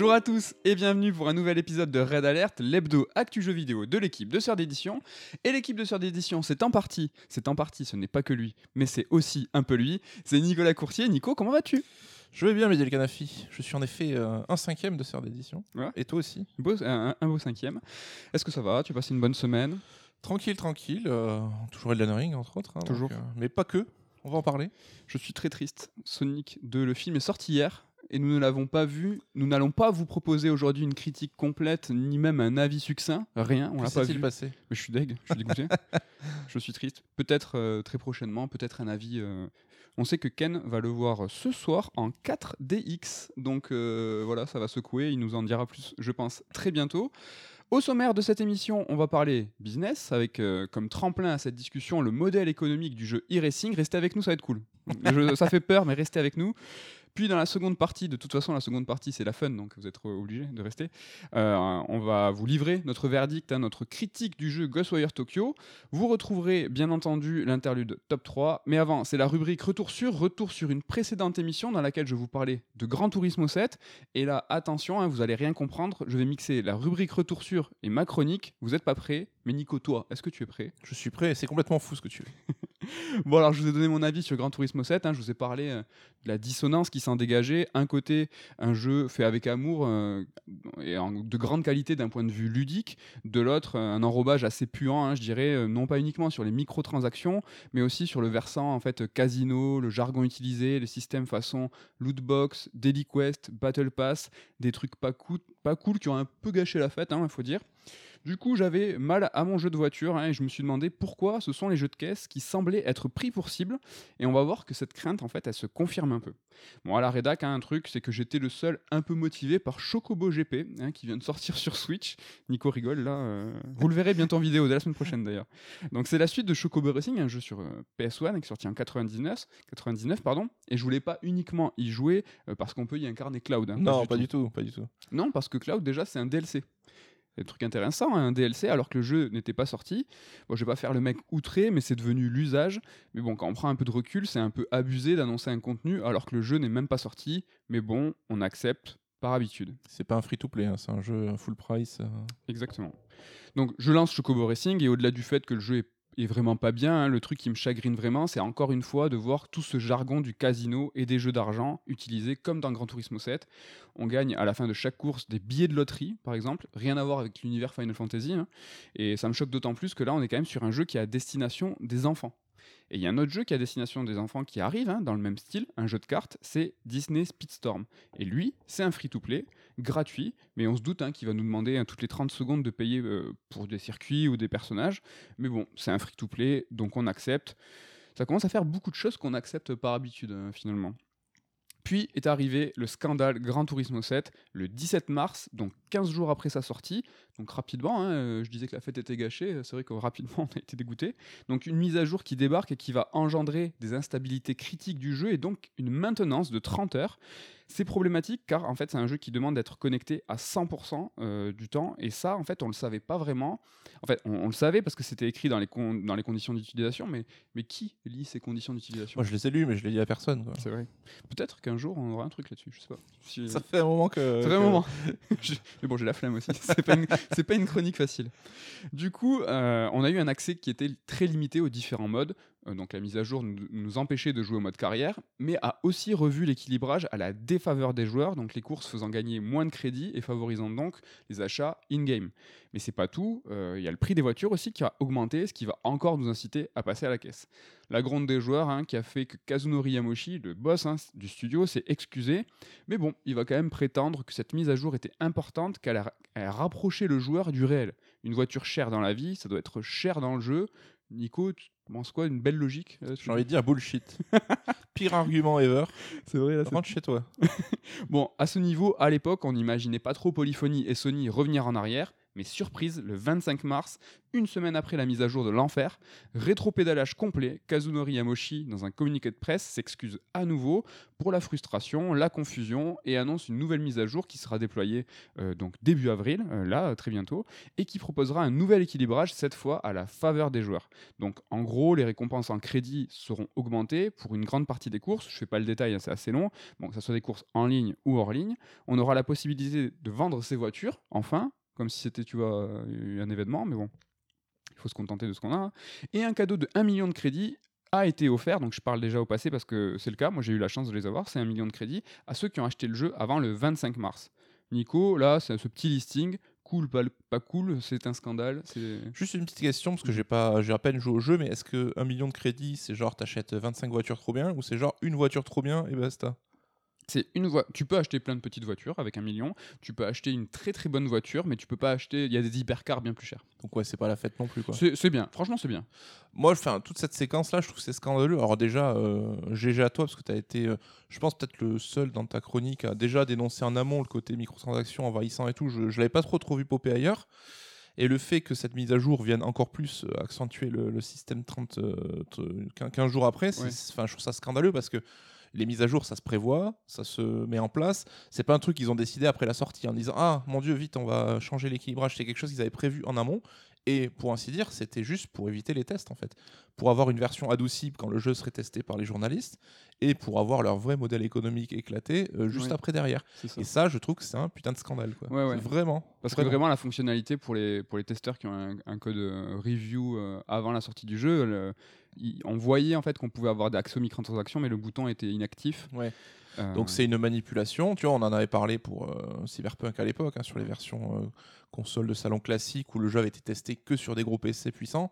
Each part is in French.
Bonjour à tous et bienvenue pour un nouvel épisode de Red Alert, l'hebdo actu jeu vidéo de l'équipe de Sœur d'édition. Et l'équipe de Sœur d'édition, c'est en partie, c'est en partie, ce n'est pas que lui, mais c'est aussi un peu lui. C'est Nicolas Courtier. Nico, comment vas-tu? Je vais bien, Mehdi Canafi. Je suis en effet euh, un cinquième de Sœur d'édition. Ouais. Et toi aussi? Beau- un, un beau cinquième. Est-ce que ça va? Tu as passé une bonne semaine? Tranquille, tranquille. euh, toujours Elden Ring, entre autres. hein, donc, Toujours. euh, mais pas que. On va en parler. Je suis très triste. Sonic 2, le film est sorti hier et nous ne l'avons pas vu. Nous n'allons pas vous proposer aujourd'hui une critique complète ni même un avis succinct. Rien, on l'a pas vu. passé Mais je suis deg, je suis dégoûté. je suis triste. Peut-être euh, très prochainement, peut-être un avis. euh, On sait que Ken va le voir ce soir en 4DX. Donc euh, voilà, ça va secouer. Il nous en dira plus, je pense, très bientôt. Au sommaire de cette émission, on va parler business avec euh, comme tremplin à cette discussion le modèle économique du jeu e-racing. Restez avec nous, ça va être cool. Je- ça fait peur, mais restez avec nous. Puis dans la seconde partie, de toute façon, la seconde partie c'est la fun, donc vous êtes obligés de rester. Euh, on va vous livrer notre verdict, hein, notre critique du jeu Ghostwire Tokyo. Vous retrouverez bien entendu l'interlude top 3. Mais avant, c'est la rubrique Retour sur, retour sur une précédente émission dans laquelle je vous parlais de Gran Turismo 7. Et là, attention, hein, vous allez rien comprendre. Je vais mixer la rubrique Retour sur et ma chronique. Vous n'êtes pas prêts? Mais Nico, toi, est-ce que tu es prêt? Je suis prêt. C'est complètement fou ce que tu fais. Bon, alors je vous ai donné mon avis sur Gran Turismo 7. hein, je vous ai parlé euh, de la dissonance qui s'en dégageait. Un côté, un jeu fait avec amour euh, et de grande qualité d'un point de vue ludique. De l'autre, euh, un enrobage assez puant, hein, je dirais, euh, non pas uniquement sur les microtransactions, mais aussi sur le versant en fait casino, le jargon utilisé, les systèmes façon lootbox, daily quest, battle pass, des trucs pas cool, pas cool qui ont un peu gâché la fête, il faut dire. Du coup, j'avais mal à mon jeu de voiture hein, et je me suis demandé pourquoi ce sont les jeux de caisse qui semblaient être pris pour cible. Et on va voir que cette crainte, en fait, elle se confirme un peu. Bon, à la rédac, hein, un truc, c'est que j'étais le seul un peu motivé par Chocobo GP, hein, qui vient de sortir sur Switch. Nico rigole là. euh, Vous le verrez bientôt en vidéo, dès la semaine prochaine d'ailleurs. Donc c'est la suite de Chocobo Racing, un jeu sur euh, PS1 qui est sorti en 99, 99 pardon. Et je voulais pas uniquement y jouer euh, parce qu'on peut y incarner Cloud. non, du pas tout. du tout. Pas du tout. Non, parce que Cloud, déjà, c'est un DLC. C'est un truc intéressant, hein, un DLC, alors que le jeu n'était pas sorti. Bon, je vais pas faire le mec outré, mais c'est devenu l'usage. Mais bon, quand on prend un peu de recul, c'est un peu abusé d'annoncer un contenu alors que le jeu n'est même pas sorti. Mais bon, on accepte par habitude. C'est pas un free-to-play. hein, C'est un jeu full price. euh. Exactement. Donc je lance Chocobo Racing et au-delà du fait que le jeu est, est vraiment pas bien, hein, le truc qui me chagrine vraiment, c'est encore une fois de voir tout ce jargon du casino et des jeux d'argent utilisés comme dans Gran Turismo 7. On gagne à la fin de chaque course des billets de loterie, par exemple, rien à voir avec l'univers Final Fantasy. hein. Et ça me choque d'autant plus que là, on est quand même sur un jeu qui est à destination des enfants. Et il y a un autre jeu qui à destination des enfants qui arrive, hein, dans le même style, un jeu de cartes, c'est Disney Speedstorm. Et lui, c'est un free-to-play, gratuit, mais on se doute hein, qu'il va nous demander hein, toutes les 30 secondes de payer euh, pour des circuits ou des personnages. Mais bon, c'est un free-to-play, donc on accepte. Ça commence à faire beaucoup de choses qu'on accepte par habitude, finalement. Puis est arrivé le scandale Gran Turismo 7 le 17 mars, donc 15 jours après sa sortie. Donc rapidement, hein, euh, je disais que la fête était gâchée, euh, c'est vrai que rapidement on a été dégoûté. Donc une mise à jour qui débarque et qui va engendrer des instabilités critiques du jeu et donc une maintenance de 30 heures. C'est problématique car en fait c'est un jeu qui demande d'être connecté à 100% euh, du temps et ça en fait on le savait pas vraiment. En fait on, on le savait parce que c'était écrit dans les, con- dans les conditions d'utilisation mais, mais qui lit ces conditions d'utilisation? Moi, je les ai lus, mais je les dis à personne. C'est vrai. Peut-être qu'un jour on aura un truc là-dessus, je sais pas. Si- Ça fait un moment que. ça fait un moment. Je- Mais bon, j'ai la flemme aussi. C'est pas, une... pas une chronique facile. Du coup, euh, on a eu un accès qui était très limité aux différents modes. Euh, donc la mise à jour nous, empêchait de jouer au mode carrière, mais a aussi revu l'équilibrage à la défaveur des joueurs, donc les courses faisant gagner moins de crédits et favorisant donc les achats in-game. Mais c'est pas tout, euh, il y a le prix des voitures aussi qui a augmenté, ce qui va encore nous inciter à passer à la caisse. La gronde des joueurs hein, qui a fait que Kazunori Yamoshi, le boss hein, du studio, s'est excusé, mais bon, il va quand même prétendre que cette mise à jour était importante, qu'elle a, a rapproché le joueur du réel. Une voiture chère dans la vie, ça doit être cher dans le jeu. Nico, tu penses quoi Une belle logique euh, J'ai envie de dire bullshit. Pire argument ever. C'est vrai, là, Rentre chez toi. Bon, à ce niveau, à l'époque, on n'imaginait pas trop Polyphony et Sony revenir en arrière, Mais surprise, le 25 mars, une semaine après la mise à jour de l'enfer, rétropédalage complet, Kazunori Yamoshi, dans un communiqué de presse, s'excuse à nouveau pour la frustration, la confusion et annonce une nouvelle mise à jour qui sera déployée euh, donc début avril, euh, là très bientôt, et qui proposera un nouvel équilibrage cette fois à la faveur des joueurs. Donc en gros, les récompenses en crédit seront augmentées pour une grande partie des courses. Je fais pas le détail, hein, c'est assez long. Bon, que ce soit des courses en ligne ou hors ligne, on aura la possibilité de vendre ses voitures, enfin, comme si c'était tu vois un événement, mais bon, il faut se contenter de ce qu'on a. Et un cadeau de 1 million de crédits a été offert, donc je parle déjà au passé parce que c'est le cas, moi j'ai eu la chance de les avoir, c'est un million de crédits, à ceux qui ont acheté le jeu avant le 25 mars. Nico, là, c'est ce petit listing, cool, pas, cool, c'est un scandale. Juste une petite question, parce que j'ai pas, j'ai à peine joué au jeu, mais est-ce que 1 million de crédits, c'est genre t'achètes 25 voitures trop bien, ou c'est genre une voiture trop bien et basta? C'est une voie. Tu peux acheter plein de petites voitures avec un million. Tu peux acheter une très très bonne voiture, mais tu peux pas acheter. Il y a des hypercars bien plus chers. Donc ouais, c'est pas la fête non plus quoi. C'est bien. Franchement, c'est bien. Moi, enfin, toute cette séquence-là, je trouve que c'est scandaleux. Alors déjà, euh, GG à toi, parce que tu as été, euh, je pense, peut-être le seul dans ta chronique à déjà dénoncer en amont le côté microtransactions envahissant et tout. Je ne l'avais pas trop, trop vu popper ailleurs. Et le fait que cette mise à jour vienne encore plus euh, accentuer le, le système 30, euh, t- 15 15 jours après, Ouais. je trouve ça scandaleux parce que les mises à jour, ça se prévoit, ça se met en place. C'est pas un truc qu'ils ont décidé après la sortie en disant Ah mon Dieu, vite, on va changer l'équilibrage. C'est quelque chose qu'ils avaient prévu en amont. Et pour ainsi dire, c'était juste pour éviter les tests en fait. Pour avoir une version adoucie quand le jeu serait testé par les journalistes et pour avoir leur vrai modèle économique éclaté euh, juste Ouais. après derrière. Ça. Et ça, je trouve que c'est un putain de scandale. Quoi. Ouais, ouais. Vraiment. Parce que vraiment, la fonctionnalité pour les, pour les testeurs qui ont un, un code euh, review euh, avant la sortie du jeu, le- on voyait en fait qu'on pouvait avoir accès aux microtransactions, mais le bouton était inactif. Ouais. Euh, Donc c'est une manipulation. Tu on en avait parlé pour euh, Cyberpunk à l'époque, hein, sur les versions euh, console de salon classique où le jeu avait été testé que sur des gros PC puissants.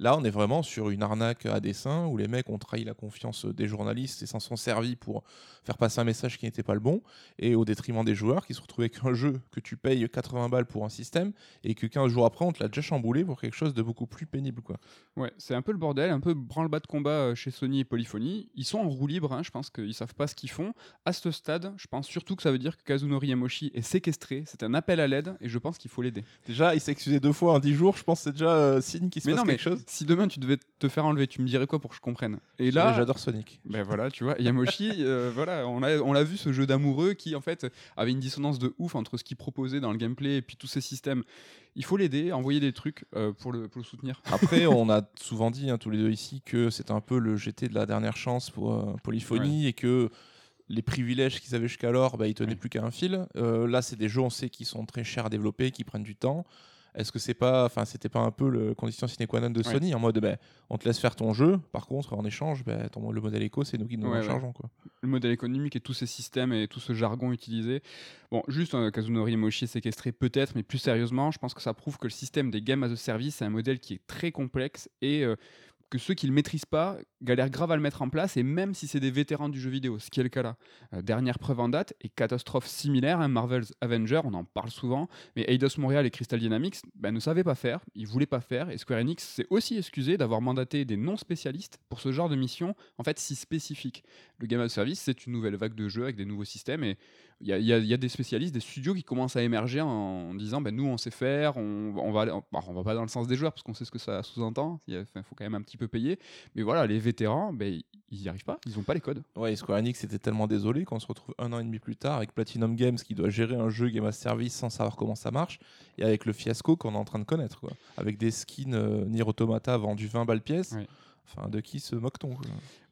Là, on est vraiment sur une arnaque à dessein où les mecs ont trahi la confiance des journalistes et s'en sont servis pour faire passer un message qui n'était pas le bon, et au détriment des joueurs qui se retrouvaient avec un jeu que tu payes 80 balles pour un système et que 15 jours après, on te l'a déjà chamboulé pour quelque chose de beaucoup plus pénible. Quoi. Ouais, c'est un peu le bordel, un peu branle-bas de combat euh, chez Sony et Polyphony. Ils sont en roue libre, hein, je pense qu'ils savent pas ce qu'ils font. À ce stade, je pense surtout que ça veut dire que Kazunori Yamoshi est séquestré. C'est un appel à l'aide et je pense qu'il faut l'aider. Déjà, il s'est excusé deux fois en 10 jours, je pense que c'est déjà euh, signe qu'il se Mais passe non, mais quelque chose. Si demain tu devais te faire enlever, tu me dirais quoi pour que je comprenne? Et là, j'adore Sonic. Ben voilà, tu vois, Yamoshi, euh, voilà, on l'a on l'a vu ce jeu d'amoureux qui en fait avait une dissonance de ouf entre ce qu'il proposait dans le gameplay et puis tous ces systèmes. Il faut l'aider, envoyer des trucs euh, pour, le, pour le soutenir. Après, on a souvent dit, hein, tous les deux ici, que c'est un peu le GT de la dernière chance pour euh, Polyphonie et que les privilèges qu'ils avaient jusqu'alors, bah, ils tenaient Ouais. plus qu'à un fil. Euh, là, c'est des jeux, on sait, qui sont très chers à développer, qui prennent du temps. Est-ce que c'est pas, enfin, c'était pas un peu le condition sine qua non de Ouais. Sony en mode, bah, on te laisse faire ton jeu, par contre, en échange, bah, ton- le modèle éco, c'est nous qui nous en chargeons, quoi. Le modèle économique et tous ces systèmes et tout ce jargon utilisé. Bon, juste euh, Kazunori Yamoshi est séquestré peut-être, mais plus sérieusement, je pense que ça prouve que le système des games as a service c'est un modèle qui est très complexe et euh, que ceux qui le maîtrisent pas galèrent grave à le mettre en place et même si c'est des vétérans du jeu vidéo, ce qui est le cas là. Euh, dernière preuve en date et catastrophe similaire, hein, Marvel's Avenger, on en parle souvent, mais Eidos Montréal et Crystal Dynamics ben, ne savaient pas faire, ils voulaient pas faire et Square Enix s'est aussi excusé d'avoir mandaté des non spécialistes pour ce genre de mission en fait si spécifique. Le Game a Service, c'est une nouvelle vague de jeux avec des nouveaux systèmes et il y, a- y y des spécialistes, des studios qui commencent à émerger en, en disant ben, nous on sait faire, on, on va aller- on, bah, on va pas dans le sens des joueurs parce qu'on sait ce que ça sous-entend, il faut quand même un petit peu payer, mais voilà, les vétérans, ben, ils n'y arrivent pas, ils ont pas les codes. Ouais, et Square Enix était tellement désolé qu'on se retrouve un an et demi plus tard avec Platinum Games qui doit gérer un jeu Game as Service sans savoir comment ça marche et avec le fiasco qu'on est en train de connaître, quoi. Avec des skins euh, Nier Automata vendus 20 balles pièce. Ouais. Enfin, de qui se moque-t-on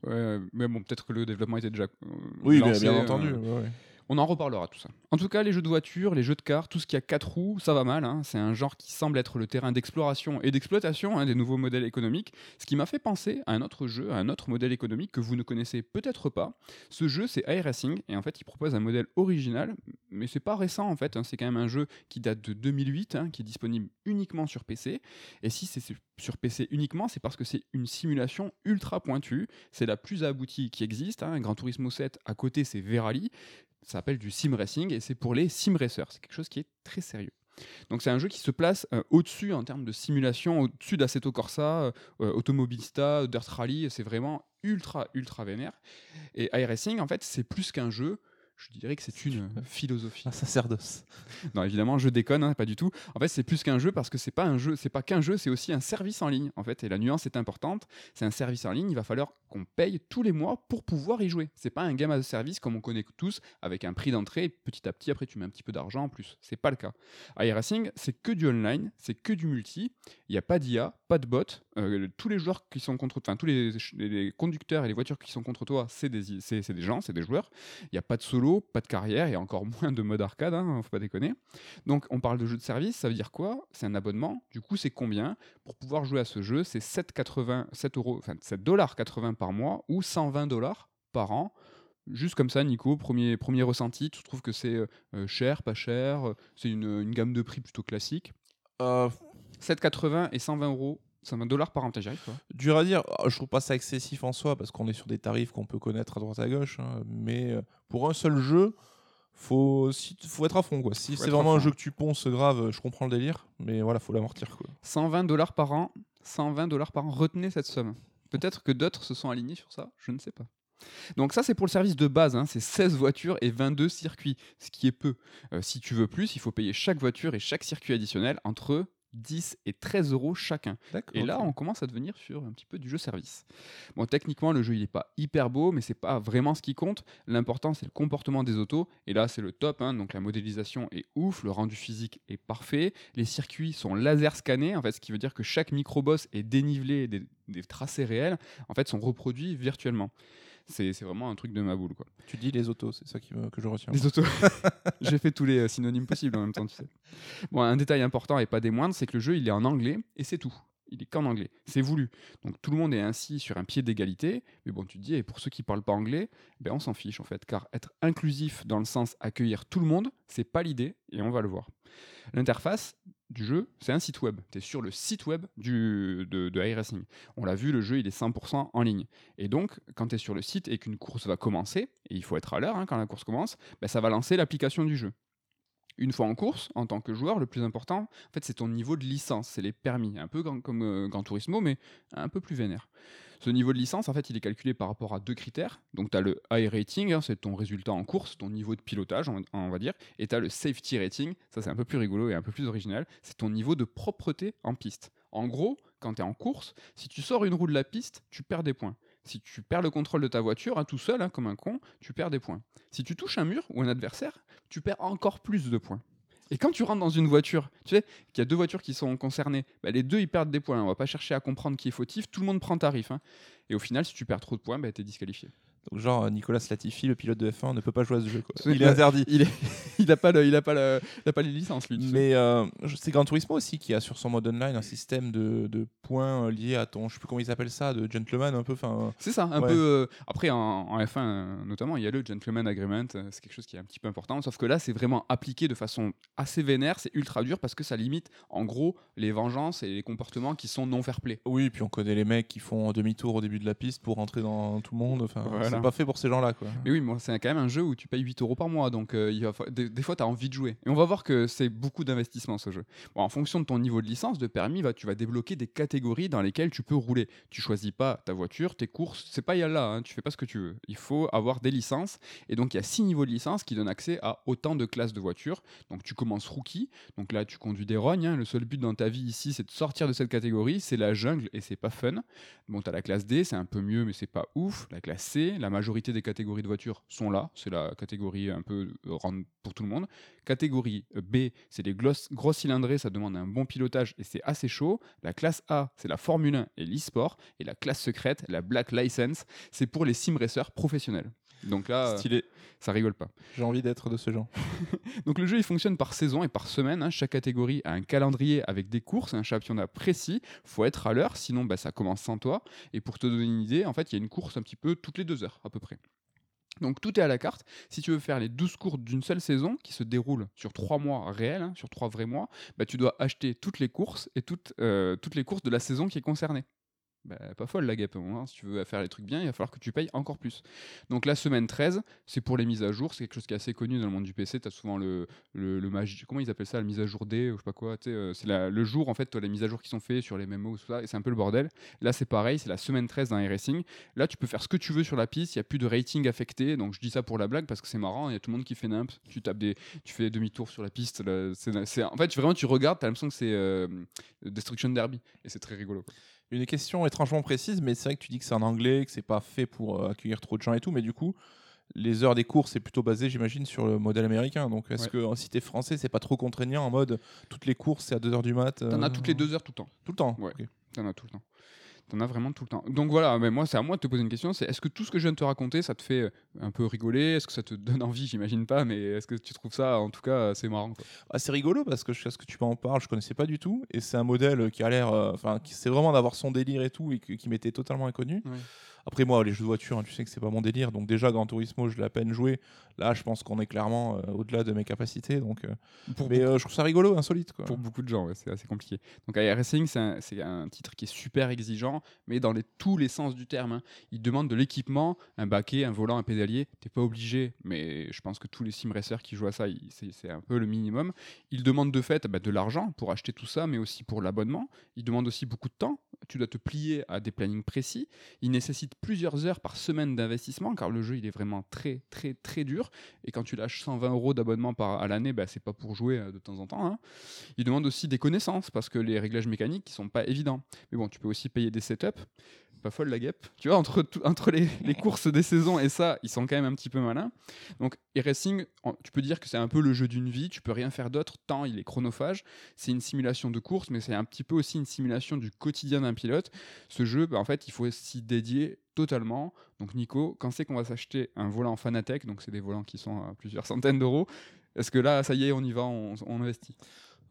Ouais, mais bon, peut-être que le développement était déjà. euh, Oui, lancé, bien euh, entendu. ouais. On en reparlera tout ça. En tout cas, les jeux de voiture, les jeux de cartes, tout ce qui a quatre roues, ça va mal. hein. C'est un genre qui semble être le terrain d'exploration et d'exploitation hein, des nouveaux modèles économiques. Ce qui m'a fait penser à un autre jeu, à un autre modèle économique que vous ne connaissez peut-être pas. Ce jeu, c'est iRacing et en fait, il propose un modèle original, mais c'est pas récent en fait. hein. C'est quand même un jeu qui date de 2008, hein, qui est disponible uniquement sur PC. Et si c'est sur PC uniquement, c'est parce que c'est une simulation ultra pointue. C'est la plus aboutie qui existe. Gran Turismo 7 à côté, c'est Verali ça s'appelle du sim racing et c'est pour les sim racers. C'est quelque chose qui est très sérieux. Donc c'est un jeu qui se place euh, au-dessus en termes de simulation, au-dessus d'Assetto Corsa, euh, Automobilista, Dirt Rally. C'est vraiment ultra ultra vénère. Et iRacing en fait c'est plus qu'un jeu. Je dirais que c'est une philosophie. Un sacerdoce. Non, évidemment, je déconne, hein, pas du tout. En fait, c'est plus qu'un jeu parce que c'est pas un jeu, c'est pas qu'un jeu, c'est aussi un service en ligne. En fait, et la nuance est importante. C'est un service en ligne. Il va falloir qu'on paye tous les mois pour pouvoir y jouer. C'est pas un game as a service comme on connaît tous avec un prix d'entrée. Petit à petit, après, tu mets un petit peu d'argent en plus. C'est pas le cas. iRacing, c'est que du online, c'est que du multi. Il n'y a pas d'IA, pas de bot. Euh, tous les joueurs qui sont contre, enfin tous les, les, conducteurs et les voitures qui sont contre toi, c'est des, c'est, des gens, c'est des joueurs. Il n'y a pas de solo, pas de carrière, et encore moins de mode arcade, hein, faut pas déconner. Donc on parle de jeu de service, ça veut dire quoi? C'est un abonnement. Du coup, c'est combien? Pour pouvoir jouer à ce jeu, c'est 7,80, 7 euros, enfin 7 dollars 80 par mois ou 120 dollars par an. Juste comme ça, Nico, premier, premier ressenti, tu trouves que c'est euh, cher, pas cher? C'est une, une, gamme de prix plutôt classique? Euh... 7,80 et 120 euros 120 dollars par an, j'arrive quoi. Dur à dire, je trouve pas ça excessif en soi parce qu'on est sur des tarifs qu'on peut connaître à droite à gauche, hein, mais euh, pour un seul jeu, faut, faut être à fond quoi. Si c'est vraiment un jeu que tu ponces grave, je comprends le délire, mais voilà, faut l'amortir quoi. 120 dollars par an, 120 dollars par an, retenez cette somme. Peut-être que d'autres se sont alignés sur ça, je ne sais pas. Donc ça c'est pour le service de base, hein. c'est 16 voitures et 22 circuits, ce qui est peu. Euh, si tu veux plus, il faut payer chaque voiture et chaque circuit additionnel entre 10 et 13 euros chacun. Et là, on commence à devenir sur un petit peu du jeu service. Bon, techniquement, le jeu il est pas hyper beau, mais c'est pas vraiment ce qui compte. L'important c'est le comportement des autos. Et là, c'est le top. Hein. Donc la modélisation est ouf, le rendu physique est parfait. Les circuits sont laser scannés, en fait, ce qui veut dire que chaque microboss est dénivelé, des, des tracés réels, en fait, sont reproduits virtuellement. C'est vraiment un truc de ma boule. Quoi. Tu dis les autos, c'est ça qui, que je retiens. Les autos. J'ai fait tous les euh, synonymes possibles en même temps, tu sais. Bon, un détail important et pas des moindres, c'est que le jeu, il est en anglais et c'est tout. Il est qu'en anglais. C'est voulu. Donc tout le monde est ainsi sur un pied d'égalité. Mais bon, tu te dis, et pour ceux qui parlent pas anglais, ben on s'en fiche en fait. Car être inclusif dans le sens accueillir tout le monde, c'est pas l'idée et on va le voir. L'interface du jeu, c'est un site web. Tu es sur le site web du, de, de iRacing. On l'a vu, le jeu, il est 100% en ligne. Et donc, quand tu es sur le site et qu'une course va commencer, et il faut être à l'heure hein, quand la course commence, ben, ça va lancer l'application du jeu. Une fois en course, en tant que joueur, le plus important, en fait, c'est ton niveau de licence, c'est les permis, un peu comme euh, Gran Turismo, mais un peu plus vénère. Ce niveau de licence, en fait, il est calculé par rapport à deux critères. Donc, tu as le high rating, hein, c'est ton résultat en course, ton niveau de pilotage, on, va dire. Et tu as le safety rating, ça c'est un peu plus rigolo et un peu plus original, c'est ton niveau de propreté en piste. En gros, quand tu es en course, si tu sors une roue de la piste, tu perds des points. Si tu perds le contrôle de ta voiture, hein, tout seul, hein, comme un con, tu perds des points. Si tu touches un mur ou un adversaire, tu perds encore plus de points. Et quand tu rentres dans une voiture, tu sais qu'il y a deux voitures qui sont concernées, bah, les deux ils perdent des points. On va pas chercher à comprendre qui est fautif, tout le monde prend tarif. Hein. Et au final, si tu perds trop de points, bah, tu es disqualifié. Donc genre Nicolas Latifi, le pilote de F1, ne peut pas jouer à ce jeu. Il est interdit. Il, est... il n'a pas, il a pas, pas les licences lui. Mais euh, c'est Gran Turismo aussi qui a sur son mode online un système de, de points euh, liés à ton, je sais plus comment ils appellent ça, de gentleman un peu. Enfin. C'est ça, un peu. Euh, après en, F1 notamment, il y a le gentleman agreement, c'est quelque chose qui est un petit peu important. Sauf que là, c'est vraiment appliqué de façon assez vénère, c'est ultra dur parce que ça limite en gros les vengeances et les comportements qui sont non fair play. Oui, puis on connaît les mecs qui font demi-tour au début de la piste pour rentrer dans tout le monde. Enfin, pas fait pour ces gens-là. Mais oui, c'est quand même un jeu où tu payes 8 euros par mois, donc euh, des, fois, tu as envie de jouer. Et on va voir que c'est beaucoup d'investissement ce jeu. En fonction de ton niveau de licence, de permis, tu vas débloquer des catégories dans lesquelles tu peux rouler. Tu choisis pas ta voiture, tes courses, c'est pas là, hein, tu fais pas ce que tu veux. Il faut avoir des licences. Et donc, il y a 6 niveaux de licence qui donnent accès à autant de classes de voitures. Donc, tu commences rookie, donc là, tu conduis des rognes. Hein. Le seul but dans ta vie ici, c'est de sortir de cette catégorie. C'est la jungle et c'est pas fun. Bon, tu as la classe D, c'est un peu mieux, mais c'est pas ouf. La classe C, la majorité des catégories de voitures sont là. C'est la catégorie un peu euh, pour tout le monde. Catégorie euh, B, c'est les gros cylindrés, ça demande un bon pilotage et c'est assez chaud. La classe A, c'est la Formule 1 et l'e-sport. Et la classe secrète, la Black License, c'est pour les sim racers professionnels. Donc là, Stylé. ça rigole pas. J'ai envie d'être de ce genre. Donc le jeu il fonctionne par saison et par semaine. Hein. Chaque catégorie a un calendrier avec des courses, un championnat précis. Faut être à l'heure, sinon bah, ça commence sans toi. Et pour te donner une idée, en fait, il y a une course un petit peu toutes les deux heures à peu près. Donc tout est à la carte. Si tu veux faire les 12 courses d'une seule saison, qui se déroulent sur 3 mois réels, hein, sur 3 vrais mois, bah, tu dois acheter toutes les courses et toutes, euh, toutes les courses de la saison qui est concernée. Bah, pas folle la gap. hein. Si tu veux faire les trucs bien, il va falloir que tu payes encore plus. Donc la semaine 13, c'est pour les mises à jour. C'est quelque chose qui est assez connu dans le monde du PC. Tu as souvent le, le, comment ils appellent ça, la mise à jour D, ou je sais pas quoi. euh, C'est le jour, en fait, as les mises à jour qui sont faites sur les MMO, tout ça, et c'est un peu le bordel. Là, c'est pareil, c'est la semaine 13 dans iRacing. Là, tu peux faire ce que tu veux sur la piste, il n'y a plus de rating affecté. Donc je dis ça pour la blague parce que c'est marrant, il y a tout le monde qui fait nimp. Tu tapes des, tu fais demi-tour sur la piste. en fait, vraiment, tu regardes, tu as l'impression que c'est euh, Destruction Derby. Et c'est très rigolo. Une question étrangement précise, mais c'est vrai que tu dis que c'est en anglais, que c'est pas fait pour euh, accueillir trop de gens et tout, mais du coup, les heures des courses, c'est plutôt basé, j'imagine, sur le modèle américain. Donc, est-ce Ouais. que euh, si t'es français, c'est pas trop contraignant en mode toutes les courses, c'est à 2h du mat T'en as euh, toutes les deux heures tout le temps. Tout le temps Ouais. ok. T'en as tout le temps. T'en as vraiment tout le temps. Donc voilà, mais moi, c'est à moi de te poser une question. C'est est-ce que tout ce que je viens de te raconter, ça te fait euh, un peu rigoler? Est-ce que ça te donne envie? J'imagine pas, mais est-ce que tu trouves ça, en tout cas, assez marrant Ah, c'est rigolo parce que je sais ce que tu m'en parles, je connaissais pas du tout. Et c'est un modèle qui a l'air. euh, Enfin, qui c'est vraiment d'avoir son délire et tout, et qui m'était totalement inconnu. Ouais. Après, moi, les jeux de voiture, hein, tu sais que c'est pas mon délire. Donc, déjà, Gran Turismo, je l'ai à peine joué. Là, je pense qu'on est clairement euh, au-delà de mes capacités. Donc, euh, Pour, mais euh, je trouve ça rigolo, insolite. Quoi. pour beaucoup de gens, ouais, c'est assez compliqué. Donc c'est un, c'est un titre qui est super exigeant, mais dans les, tous les sens du terme. hein. Il demande de l'équipement, un baquet, un volant, un pédalier. T'es pas obligé, mais je pense que tous les sim racers qui jouent à ça, c'est un peu le minimum. Il demande de fait bah, de l'argent pour acheter tout ça, mais aussi pour l'abonnement. Il demande aussi beaucoup de temps. Tu dois te plier à des plannings précis. Il nécessite plusieurs heures par semaine d'investissement, car le jeu il est vraiment très très très dur. Et quand tu lâches 120 euros d'abonnement par à l'année, bah, c'est pas pour jouer euh, de temps en temps. hein. Il demande aussi des connaissannes parce que les réglages mécaniques ils sont pas évidents. Mais bon, tu peux aussi payer des setups. Pas folle la guêpe. Tu vois, entre, entre les, les courses des saisons et ça, ils sont quand même un petit peu malins. Donc, e-racing, tu peux dire que c'est un peu le jeu d'une vie. Tu peux rien faire d'autre tant il est chronophage. C'est une simulation de course, mais c'est un petit peu aussi une simulation du quotidien d'un pilote. Ce jeu, bah, en fait, il faut s'y dédier totalement. Donc, Nico, quand c'est qu'on va s'acheter un volant Fanatec, donc c'est des volants qui sont à plusieurs centaines d'euros, est-ce que là, ça y est, on y va, on, on investit?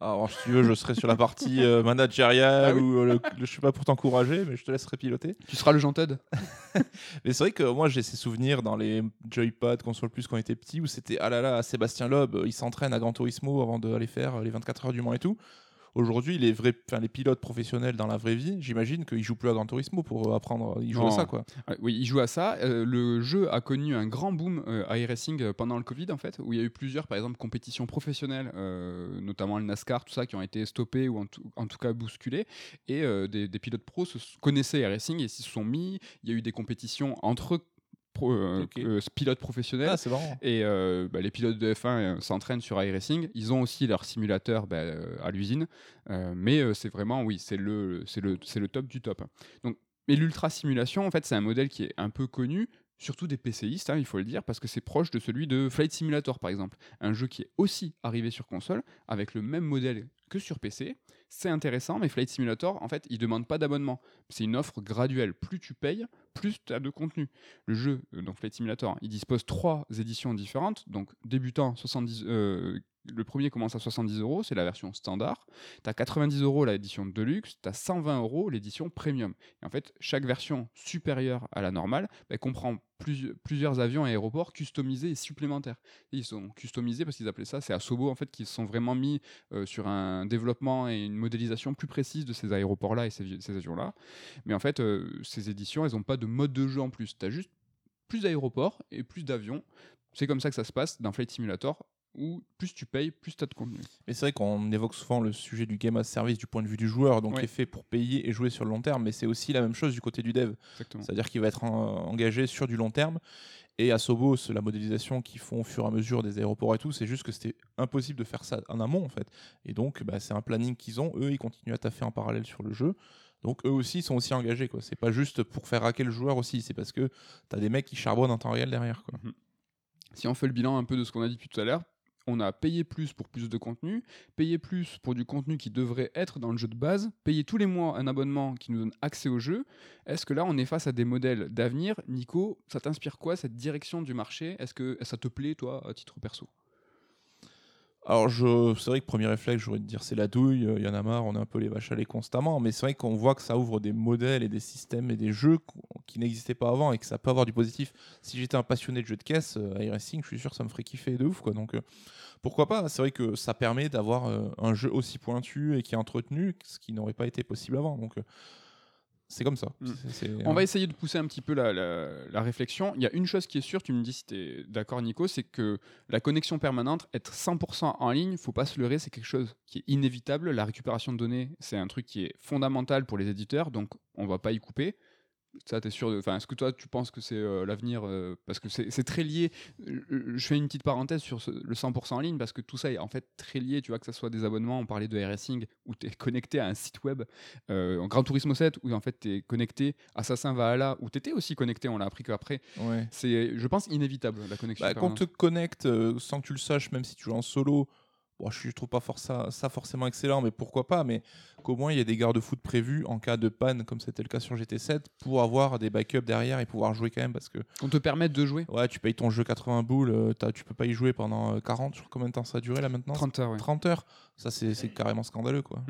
Alors, si tu veux, je serai sur la partie euh, managériale Ah ou euh, le- le- je suis pas pour t'encourager, mais je te laisserai piloter. Tu seras le Jean Ted Mais c'est vrai que moi, j'ai ces souvenirs dans les Joypad, console plus quand on était petit, où c'était ah là là, Sébastien Loeb, euh, il s'entraîne à Gran Turismo avant d'aller faire les 24 heures du Mans et tout. Aujourd'hui, les vrais, enfin, les pilotes professionnels dans la vraie vie, j'imagine qu'ils jouent plus à Gran Turismo pour euh, apprendre, ils jouent Non. à ça quoi. Ouais, Oui, il joue à ça. Euh, le jeu a connu un grand boom euh, à iRacing euh, pendant le Covid, en fait, où il y a eu plusieurs, par exemple, compétitions professionnelles, euh, notamment le NASCAR, tout ça, qui ont été stoppées ou en tout, en tout cas bousculées. Et euh, des, des pilotes pros se- connaissaient iRacing et s'y sont mis. Il y a eu des compétitions entre pro- euh, Ok. euh, pilotes professionnels. Ah, c'est marrant. Et euh, bah, les pilotes de F1 euh, s'entraînent sur iRacing. Ils ont aussi leur simulateur bah, à l'usine. Mais c'est vraiment, oui, c'est le, c'est le, c'est le top du top. Donc, mais l'ultra simulation, en fait, c'est un modèle qui est un peu connu, surtout des PCistes, hein, il faut le dire, parce que c'est proche de celui de Flight Simulator, par exemple. Un jeu qui est aussi arrivé sur console, avec le même modèle que sur PC. C'est intéressant, mais Flight Simulator, en fait, il demande pas d'abonnement. C'est une offre graduelle. Plus tu payes, plus tu as de contenu. Le jeu, euh, donc Flight Simulator, il dispose trois éditions différentes. Donc, débutant, 70, euh, le premier commence à 70 euros, c'est la version standard. Tu as 90 euros l'édition Deluxe, tu as 120 euros l'édition Premium. Et en fait, chaque version supérieure à la normale bah, comprend plus- plusieurs avions et aéroports customisés et supplémentaires. Ils sont customisés parce qu'ils appelaient ça, c'est Asobo en fait, qui se sont vraiment mis euh, sur un développement et une modélisation plus précise de ces aéroports-là et ces avions-là. Mais en fait, euh, ces éditions, elles n'ont pas de mode de jeu en plus. Tu as juste plus d'aéroports et plus d'avions. C'est comme ça que ça se passe dans Flight Simulator, où plus tu payes, plus tu as de contenu. Mais c'est vrai qu'on évoque souvent le sujet du game as service du point de vue du joueur, donc Ouais. est fait pour payer et jouer sur le long terme, mais c'est aussi la même chose du côté du dev. C'est-à-dire qu'il va être en- engagé sur du long terme. Et à Sobo, c'est la modélisation qu'ils font au fur et à mesure des aéroports et tout, c'est juste que c'était impossible de faire ça en amont en fait. Et donc, bah, c'est un planning qu'ils ont. Eux, ils continuent à taffer en parallèle sur le jeu. Donc, eux aussi sont aussi engagés. quoi. C'est pas juste pour faire hacker le joueur aussi, c'est parce que t'as des mecs qui charbonnent en temps réel derrière. Quoi. Si on fait le bilan un peu de ce qu'on a dit depuis tout à l'heure, on a payé plus pour plus de contenu, payé plus pour du contenu qui devrait être dans le jeu de base, payé tous les mois un abonnement qui nous donne accès au jeu. Est-ce que là, on est face à des modèles d'avenir? Nico, ça t'inspire quoi cette direction du marché? Est-ce que ça te plaît, toi, à titre perso? Alors, je, c'est vrai que premier réflexe, j'aurais de dire c'est la douille, il y en a marre, on est un peu les vaches à lait constamment, mais c'est vrai qu'on voit que ça ouvre des modèles et des systèmes et des jeux qu- qui n'existaient pas avant et que ça peut avoir du positif. Si j'étais un passionné de jeux de caisse, euh, iRacing, je suis sûr que ça me ferait kiffer de ouf, quoi. Donc, euh, pourquoi pas? C'est vrai que ça permet d'avoir euh, un jeu aussi pointu et qui est entretenu, ce qui n'aurait pas été possible avant. Donc, euh, c'est comme ça. Mm. On va essayer de pousser un petit peu la, la- la réflexion. Il y a une chose qui est sûre, tu me dis si tu es d'accord Nico, c'est que la connexion permanente, être 100% en ligne, faut pas se leurrer, c'est quelque chose qui est inévitable. La récupération de données, c'est un truc qui est fondamental pour les éditeurs, donc on va pas y couper. Ça, t'es sûr de. Enfin, est-ce que toi, tu penses que c'est euh, l'avenir euh, Parce que c'est très lié. Euh, Je fais une petite parenthèse sur ce- le 100% en ligne parce que tout ça est en fait très lié. Tu vois, que ce soit des abonnements, on parlait de RSing, où tu es connecté à un site web, euh, en Gran Turismo 7, où en fait tu es connecté, Assassin Valhalla, où tu étais aussi connecté, on l'a appris qu'après. Ouais. C'est, je pense, inévitable la connexion. Bah, quand permanente. te connectes euh, sans que tu le saches, même si tu joues en solo, bon, je trouve pas for- ça, ça forcément excellent, mais pourquoi pas Mais qu'au moins il y ait des garde-fous de prévus en cas de panne, comme c'était le cas sur GT7, pour avoir des backups derrière et pouvoir jouer quand même. Parce que On te permet de jouer ouais, tu payes ton jeu 80 boules, euh, t'as- tu peux pas y jouer pendant euh, 40, sur combien de temps ça a duré là maintenant? 30 heures. ouais. 30 heures. Ça, c'est carrément scandaleux quoi.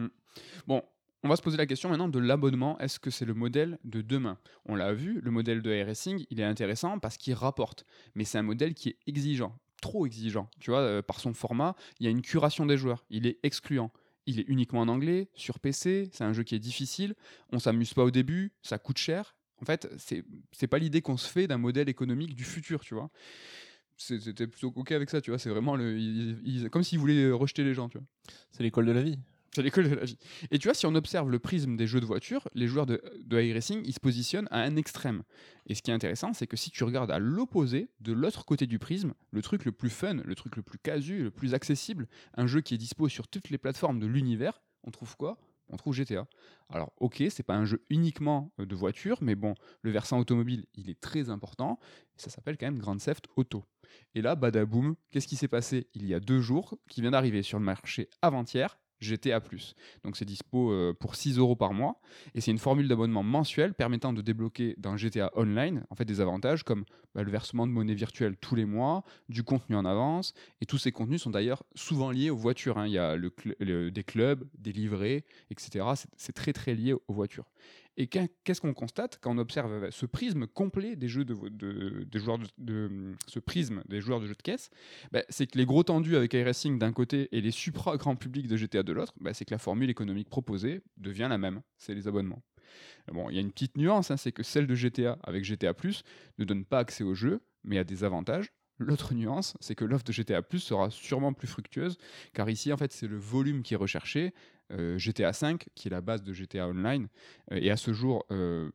Bon, on va se poser la question maintenant de l'abonnement. Est-ce que c'est le modèle de demain? On l'a vu, le modèle de iRacing, il est intéressant parce qu'il rapporte. Mais c'est un modèle qui est exigeant, trop exigeant. Tu vois, euh, par son format, il y a une curation des joueurs. Il est excluant. Il est uniquement en anglais, sur PC, c'est un jeu qui est difficile. On s'amuse pas au début, ça coûte cher. En fait, c'est c'est pas l'idée qu'on se fait d'un modèle économique du futur, tu vois. C'était plutôt ok avec ça, tu vois. C'est vraiment le, ils- ils- comme s'ils voulaient rejeter les gens, tu vois. C'est l'école de la vie. C'est l'école de la vie. Et tu vois, si on observe le prisme des jeux de voiture, les joueurs de, de iRacing, ils se positionnent à un extrême. Et ce qui est intéressant, c'est que si tu regardes à l'opposé, de l'autre côté du prisme, le truc le plus fun, le truc le plus casu, le plus accessible, un jeu qui est dispo sur toutes les plateformes de l'univers, on trouve quoi? On trouve GTA. Alors, ok, c'est pas un jeu uniquement euh, de voiture, mais bon, le versant automobile, il est très important. Ça s'appelle quand même Grand Theft Auto. Et là, badaboum, qu'est-ce qui s'est passé il y a deux jours, qui vient d'arriver sur le marché avant-hier GTA+. Donc c'est dispo euh, pour 6 euros par mois et c'est une formule d'abonnement mensuel permettant de débloquer dans GTA Online en fait des avantages comme bah, le versement de monnaie virtuelle tous les mois, du contenu en avance et tous ces contenus sont d'ailleurs souvent liés aux voitures. hein. Il y a des clubs, des livrets, etc. C'est très très lié aux voitures. Et qu'est-ce qu'on constate quand on observe euh, ce prisme complet des jeux de, des joueurs de, ce prisme des joueurs de jeux de caisse? Bah, c'est que les gros tendus avec iRacing d'un côté et les supra grand public de GTA de l'autre, bah, c'est que la formule économique proposée devient la même, c'est les abonnements. Bon, il y a une petite nuance, hein, c'est que celle de GTA avec GTA ne donne pas accès au jeu, mais a des avantages. L'autre nuance, c'est que l'offre de GTA sera sûrement plus fructueuse, car ici, en fait, c'est le volume qui est recherché. Euh, GTA 5, qui est la base de GTA Online, euh, et à ce jour euh,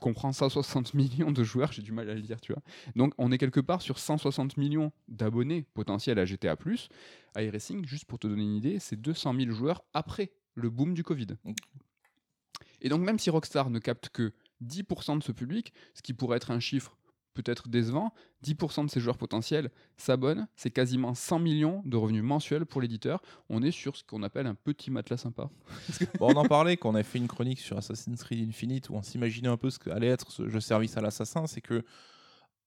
comprend 160 millions de joueurs, j'ai du mal à le dire, tu vois. Donc on est quelque part sur 160 millions d'abonnés potentiels à GTA+. iRacing, juste pour te donner une idée, c'est 200 000 joueurs après le boom du Covid. Et donc même si Rockstar ne capte que 10% de ce public, ce qui pourrait être un chiffre peut-être décevant, 10% de ces joueurs potentiels s'abonnent, c'est quasiment 100 millions de revenus mensuels pour l'éditeur. On est sur ce qu'on appelle un petit matelas sympa. Bon, on en parlait quand on avait fait une chronique sur Assassin's Creed Infinite où on s'imaginait un peu ce qu'allait être ce jeu service à l'assassin. C'est que,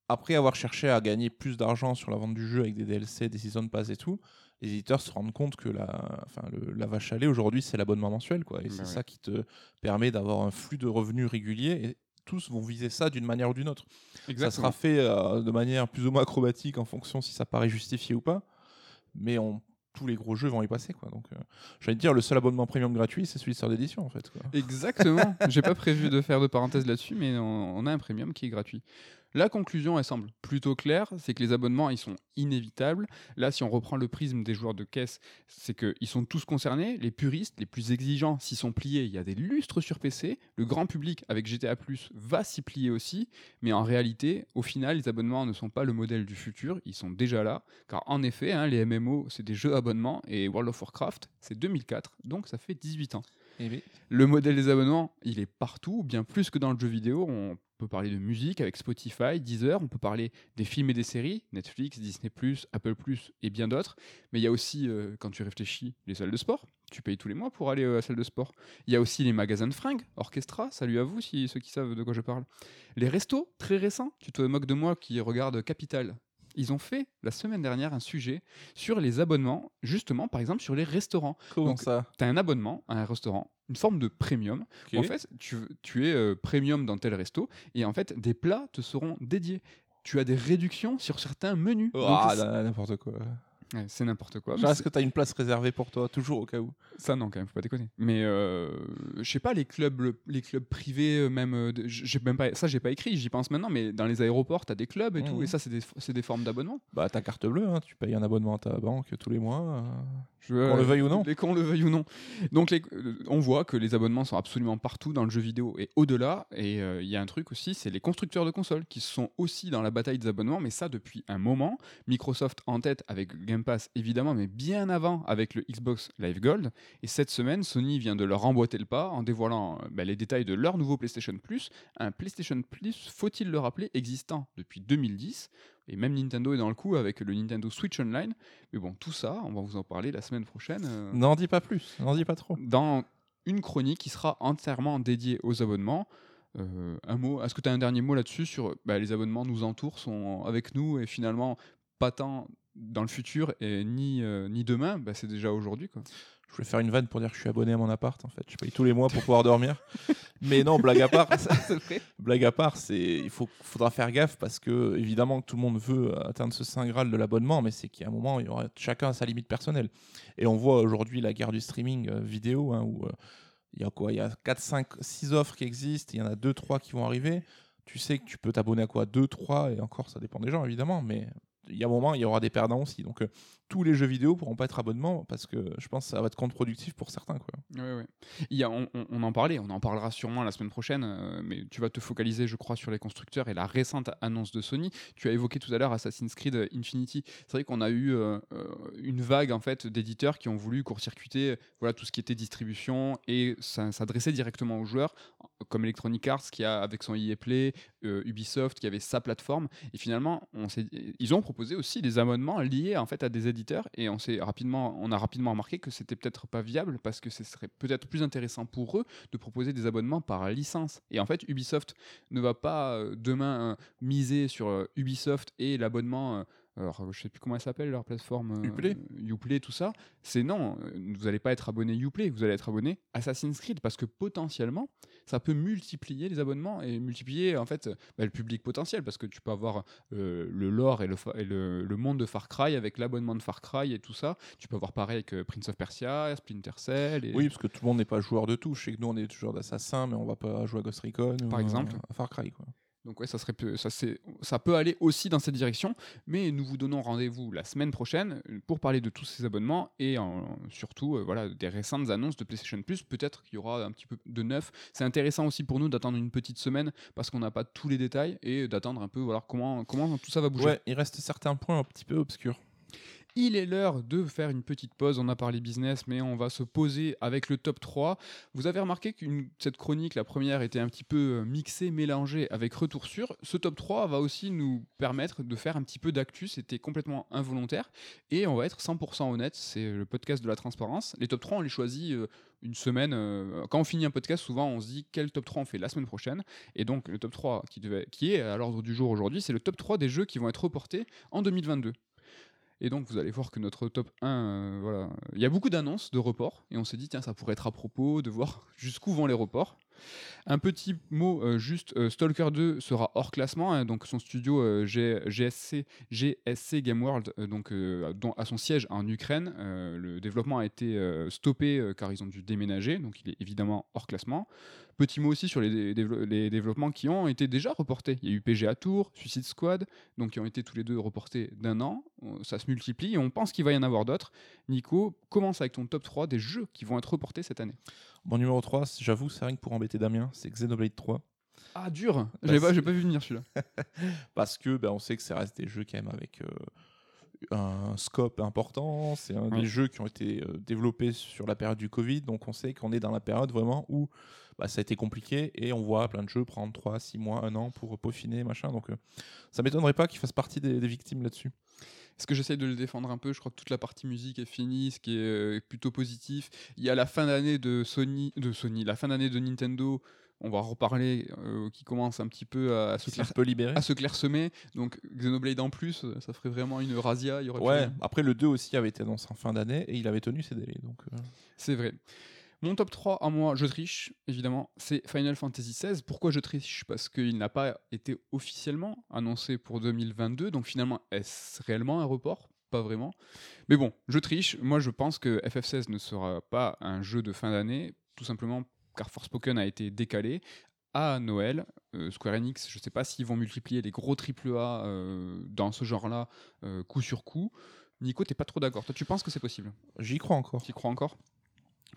après avoir cherché à gagner plus d'argent sur la vente du jeu avec des DLC, des season pass et tout, les éditeurs se rendent compte que la, enfin, le- la vache à lait aujourd'hui, c'est l'abonnement mensuel. Quoi, et Bah c'est ça qui te permet d'avoir un flux de revenus régulier. Tous vont viser ça d'une manière ou d'une autre. Ça sera fait euh, de manière plus ou moins acrobatique en fonction si ça paraît justifié ou pas. Mais on- tous les gros jeux vont y passer. Quoi. Donc, euh, j'allais te dire, le seul abonnement premium gratuit, c'est celui de Sœur d'édition. En fait, quoi. Exactement. J'ai pas prévu de faire de parenthèse là-dessus, mais on, on a un premium qui est gratuit. La conclusion, elle semble plutôt claire, c'est que les abonnements, ils sont inévitables. Là, si on reprend le prisme des joueurs de caisse, c'est qu'ils sont tous concernés. Les puristes, les plus exigeants, s'y sont pliés. Il y a des lustres sur PC. Le grand public, avec GTA+, va s'y plier aussi. Mais en réalité, au final, les abonnements ne sont pas le modèle du futur. Ils sont déjà là. Car en effet, hein, les MMO, c'est des jeux abonnements. Et World of Warcraft, c'est 2004. Donc ça fait 18 ans. Le modèle des abonnements, il est partout, bien plus que dans le jeu vidéo. On peut parler de musique avec Spotify, Deezer, on peut parler des films et des séries, Netflix, Disney, Apple et bien d'autres. Mais il y a aussi, euh, quand tu réfléchis, les salles de sport. Tu payes tous les mois pour aller euh, à la salle de sport. Il y a aussi les magasins de fringues, Orchestra, salut à vous si ceux qui savent de quoi je parle. Les restos, très récents, tu te moques de moi qui regarde Capital. Ils ont fait la semaine dernière un sujet sur les abonnements, justement par exemple sur les restaurants. Comment Donc, ça? tu as un abonnement à un restaurant, une forme de premium. en fait, tu, tu es euh, premium dans tel resto et en fait, des plats te seront dédiés. Tu as des réductions sur certains menus. Oh, ah, n- n'importe quoi. Ouais, c'est n'importe quoi. Genre, Est-ce que tu as une place réservée pour toi, toujours au cas où? Ça non quand même, faut pas déconner. Mais euh, je sais pas les clubs, les clubs privés euh, même, euh, de- j'ai même pas, ça j'ai pas écrit, j'y pense maintenant. Mais dans les aéroports, t'as des clubs et tout, Mhm. et ça c'est des, c'est des formes d'abonnement. Bah, ta carte bleue, hein, tu payes un abonnement à ta banque tous les mois. euh. Qu'on le veuille ou non. Qu'on le veuille ou non. Donc les- euh, on voit que les abonnements sont absolument partout dans le jeu vidéo et au-delà. Et euh, il y a un truc aussi, c'est les constructeurs de consoles qui sont aussi dans la bataille des abonnements, mais ça depuis un moment. Microsoft en tête avec Game Pass évidemment, mais bien avant avec le Xbox Live Gold. Et cette semaine, Sony vient de leur emboîter le pas en dévoilant euh, bah, les détails de leur nouveau PlayStation Plus. Un PlayStation Plus, faut-il le rappeler, existant depuis 2010. Et même Nintendo est dans le coup avec le Nintendo Switch Online. Mais bon, tout ça, on va vous en parler la semaine prochaine. euh, N'en dis pas plus, n'en dis pas trop. dans une chronique qui sera entièrement dédiée aux abonnements. Euh, un mot, est-ce que tu as un dernier mot là-dessus sur bah, les abonnements nous entourent, sont avec nous et finalement pas tant dans le futur et ni, euh, ni demain, bah, c'est déjà aujourd'hui. quoi. Je voulais faire une vanne pour dire que je suis abonné à mon appart en fait. Je paye tous les mois pour pouvoir dormir. Mais non, blague à part, blague à part, c'est il faut faudra faire gaffe parce que évidemment que tout le monde veut atteindre ce saint graal de l'abonnement, mais c'est a un moment il y aura chacun a sa limite personnelle. Et on voit aujourd'hui la guerre du streaming euh, vidéo hein, où euh, il y a quoi? Il y a 4 5 6 offres qui existent, il y en a 2 3 qui vont arriver. Tu sais que tu peux t'abonner à quoi? 2 3 et encore ça dépend des gens évidemment, mais il y a un moment, il y aura des perdants aussi. Donc, euh, tous les jeux vidéo pourront pas être abonnements parce que je pense que ça va être contre-productif pour certains. Quoi. Ouais, ouais. Il y a, on, en parlait, on en parlera sûrement la semaine prochaine, euh, mais tu vas te focaliser, je crois, sur les constructeurs et la récente annonce de Sony. Tu as évoqué tout à l'heure Assassin's Creed Infinity. C'est vrai qu'on a eu euh, une vague en fait d'éditeurs qui ont voulu court-circuiter voilà tout ce qui était distribution et s'adresser directement aux joueurs, comme Electronic Arts qui a avec son EA Play, euh, Ubisoft qui avait sa plateforme. Et finalement, ils ont proposé aussi des abonnements liés en fait à des éditeurs et on a rapidement remarqué que c'était peut-être pas viable parce que ce serait peut-être plus intéressant pour eux de proposer des abonnements par licence. Et en fait, Ubisoft ne va pas euh, demain euh, miser sur Ubisoft et l'abonnement. Alors, je sais plus comment elle s'appelle leur plateforme. euh, Uplay. Uplay, tout ça. C'est non, euh, vous n'allez pas être abonné Uplay, vous allez être abonné Assassin's Creed parce que potentiellement, ça peut multiplier les abonnements et multiplier en fait bah, le public potentiel parce que tu peux avoir euh, le lore et, le, et le, le monde de Far Cry avec l'abonnement de Far Cry et tout ça. Tu peux avoir pareil avec Prince of Persia, Splinter Cell. Et... Oui, parce que tout le monde n'est pas joueur de tout. Je sais que nous, on est joueur d'assassin, mais on va pas jouer à Ghost Recon ou Par à- exemple. à Far Cry. Quoi. Donc ouais, ça serait ça ça peut aller aussi dans cette direction, mais nous vous donnons rendez-vous la semaine prochaine euh, pour parler de tous ces abonnements et en- surtout euh, voilà des récentes annonces de PlayStation Plus. Peut-être qu'il y aura un petit peu de neuf. C'est intéressant aussi pour nous d'attendre une petite semaine parce qu'on n'a pas tous les détails et d'attendre un peu voilà comment comment tout ça va bouger. Ouais, il reste certains points un petit peu obscurs. Il est l'heure de faire une petite pause. On a parlé business, mais on va se poser avec le top 3. Vous avez remarqué que cette chronique, la première, était un petit peu euh, mixée, mélangée avec retour sur. Ce top 3 va aussi nous permettre de faire un petit peu d'actu. C'était complètement involontaire. Et on va être 100% honnête. C'est le podcast de la transparence. Les top 3, on les choisit euh, une semaine. euh, quand on finit un podcast, souvent, on se dit quel top 3 on fait la semaine prochaine. Et donc, le top 3 qui, qui est à l'ordre du jour aujourd'hui, c'est le top 3 des jeux qui vont être reportés en 2022. Et donc, vous allez voir que notre top 1, euh, voilà, il y a beaucoup d'annonces de reports, et on s'est dit, tiens, ça pourrait être à propos de voir jusqu'où vont les reports. Un petit mot, euh, juste, euh, Stalker 2 sera hors classement, hein, donc son studio euh, GSC, GSC Game World, donc, à son siège en Ukraine, le développement a été stoppé car ils ont dû déménager, donc il est évidemment hors classement. Petit mot aussi sur les, dé- dévelop- les développements qui ont été déjà reportés. Il y a eu PGA Tour, Suicide Squad, donc qui ont été tous les deux reportés d'un an. Ça se multiplie et on pense qu'il va y en avoir d'autres. Nico, commence avec ton top 3 des jeux qui vont être reportés cette année. Mon numéro 3, c- j'avoue, c'est rien que pour embêter Damien, c'est Xenoblade 3. Ah, dur J'avais pas, j'ai pas vu venir celui-là. Parce que ben, on sait que ça reste des jeux quand même avec euh, un scope important. C'est un des jeux qui ont été euh, développés sur la période du Covid. Donc on sait qu'on est dans la période vraiment où bah, ça a été compliqué et on voit plein de jeux prendre 3, 6 mois, 1 an pour peaufiner, machin. Donc euh, ça m'étonnerait pas qu'il fasse partie des, des victimes là-dessus. Est-ce que j'essaye de le défendre un peu? Je crois que toute la partie musique est finie, ce qui est euh, plutôt positif. Il y a la fin d'année de Sony, de Sony, la fin d'année de Nintendo. On va en reparler, euh, qui commence un petit peu à, se, clair- peu à se clairsemer. Donc Xenoblade en plus, euh, ça ferait vraiment une razzia. Il y aurait plus Ouais, après le 2 aussi avait été annoncé en fin d'année et il avait tenu ses délais. Donc, euh, C'est vrai. Mon top 3 à moi, je triche, évidemment, c'est Final Fantasy XVI. Pourquoi je triche? Parce qu'il n'a pas été officiellement annoncé pour 2022, donc finalement, est-ce réellement un report? Pas vraiment. Mais bon, je triche. Moi, je pense que FF16 ne sera pas un jeu de fin d'année, tout simplement car Forspoken a été décalé à Noël. Euh, Square Enix, je ne sais pas s'ils vont multiplier les gros AAA euh, dans ce genre-là, euh, coup sur coup. Nico, t'es pas trop d'accord. Toi, tu penses que c'est possible? J'y crois encore. Tu crois encore?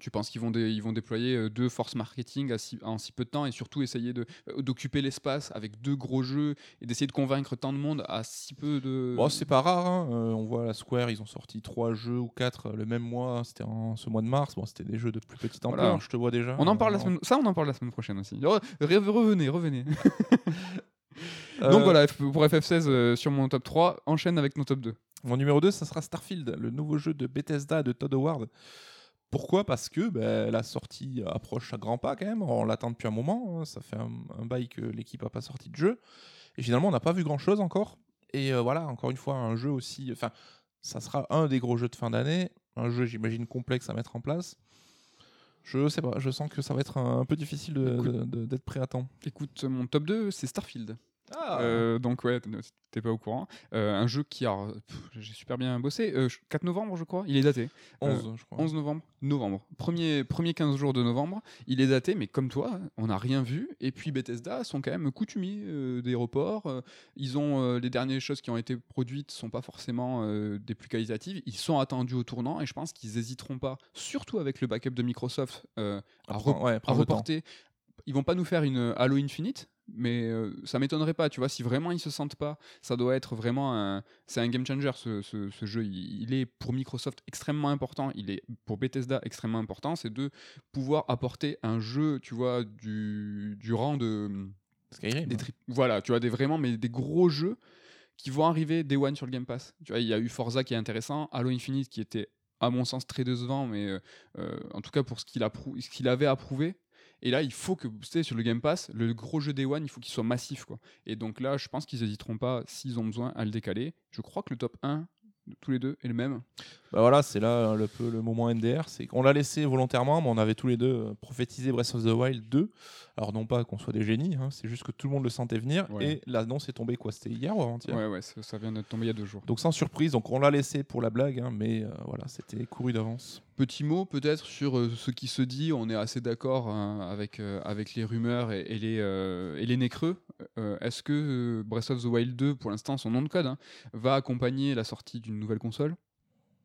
Tu penses qu'ils vont, ils vont déployer euh, deux forces marketing en si peu de temps et surtout essayer euh, d'occuper l'espace avec deux gros jeux et d'essayer de convaincre tant de monde à si peu de. Bon, c'est pas rare. Hein. Euh, on voit la Square, ils ont sorti trois jeux ou quatre le même mois. C'était en ce mois de mars. Bon, c'était des jeux de plus petite ampleur. Je te vois déjà. On en parle la semaine. Ça, on en parle la semaine prochaine aussi. revenez, revenez. Donc voilà, pour FF16 sur mon top 3, enchaîne avec nos top 2. Mon numéro 2, ça sera Starfield, le nouveau jeu de Bethesda de Todd Howard. Pourquoi? Parce que ben, la sortie approche à grands pas quand même. On l'attend depuis un moment. Hein. Ça fait un, bail que l'équipe n'a pas sorti de jeu. Et finalement, on n'a pas vu grand chose encore. Et euh, voilà, encore une fois, un jeu aussi. Enfin, ça sera un des gros jeux de fin d'année. Un jeu, j'imagine, complexe à mettre en place. Je sais pas, je sens que ça va être un, peu difficile d'être prêt à temps. Écoute, mon top 2, c'est Starfield. Ah. Euh, donc ouais, t'es pas au courant. Euh, un jeu qui a, j'ai super bien bossé. 4 euh, novembre, je crois. Il est daté. 11, je crois. 11 novembre. Novembre. Premier, premier 15 jours de novembre. Il est daté, mais comme toi, on n'a rien vu. Et puis Bethesda sont quand même coutumiers des reports. ils ont les dernières choses qui ont été produites sont pas forcément des plus qualitatives. Ils sont attendus au tournant et je pense qu'ils hésiteront pas, surtout avec le backup de Microsoft, à, à, reporter. Ils vont pas nous faire une Halo Infinite, mais euh, ça m'étonnerait pas, tu vois, si vraiment ils se sentent pas, ça doit être vraiment un, c'est un game changer ce, ce, jeu. Il, est pour Microsoft extrêmement important, il est pour Bethesda extrêmement important, c'est de pouvoir apporter un jeu, tu vois, du, du rang de Skyrim. Des voilà, tu vois, des vraiment, mais des gros jeux qui vont arriver Day One sur le Game Pass. Tu vois, il y a eu Forza qui est intéressant, Halo Infinite qui était à mon sens très décevant, mais euh, euh, en tout cas pour ce qu'il, ce qu'il avait approuvé, et là, il faut que, vous savez, sur le Game Pass, le gros jeu Day One, il faut qu'il soit massif. Et donc là, je pense qu'ils n'hésiteront pas, s'ils ont besoin, à le décaler. Je crois que le top 1 tous les deux est le même. Bah voilà, c'est là hein, le, peu, le moment NDR. C'est qu'on l'a laissé volontairement, mais on avait tous les deux euh, prophétisé Breath of the Wild 2. Alors non pas qu'on soit des génies, hein, c'est juste que tout le monde le sentait venir. Et l'annonce est tombée quoi C'était hier ou avant-hier Ouais, ouais, ça, vient de tomber il y a deux jours. Donc sans surprise, donc on l'a laissé pour la blague, hein, mais euh, voilà, c'était couru d'avance. Petit mot peut-être sur euh, ce qui se dit. On est assez d'accord avec, avec les rumeurs et, les, et les nez creux. Est-ce que Breath of the Wild 2, pour l'instant, son nom de code, va accompagner la sortie d'une nouvelle console?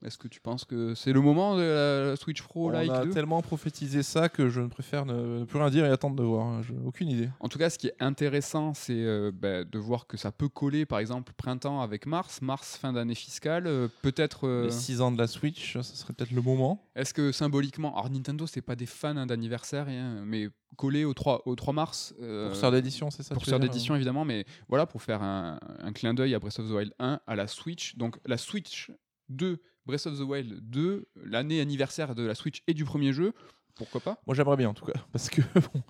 Est-ce que tu penses que c'est le moment de la Switch Pro On a tellement prophétisé ça que je préfère ne, plus rien dire et attendre de voir. Hein. aucune idée. En tout cas, ce qui est intéressant, c'est euh, bah, de voir que ça peut coller, par exemple, printemps avec mars, mars fin d'année fiscale, euh, peut-être. Euh, Les 6 ans de la Switch, ça serait peut-être le moment. Est-ce que symboliquement, alors Nintendo, c'est pas des fans hein, d'anniversaire, mais coller au 3, au 3 mars. pour faire d'édition, c'est ça Pour faire d'édition, évidemment, mais voilà, pour faire un, un clin d'œil à Breath of the Wild 1 à la Switch. Donc la Switch 2 Breath of the Wild 2, l'année anniversaire de la Switch et du premier jeu, pourquoi pas? Moi j'aimerais bien en tout cas, parce que bon,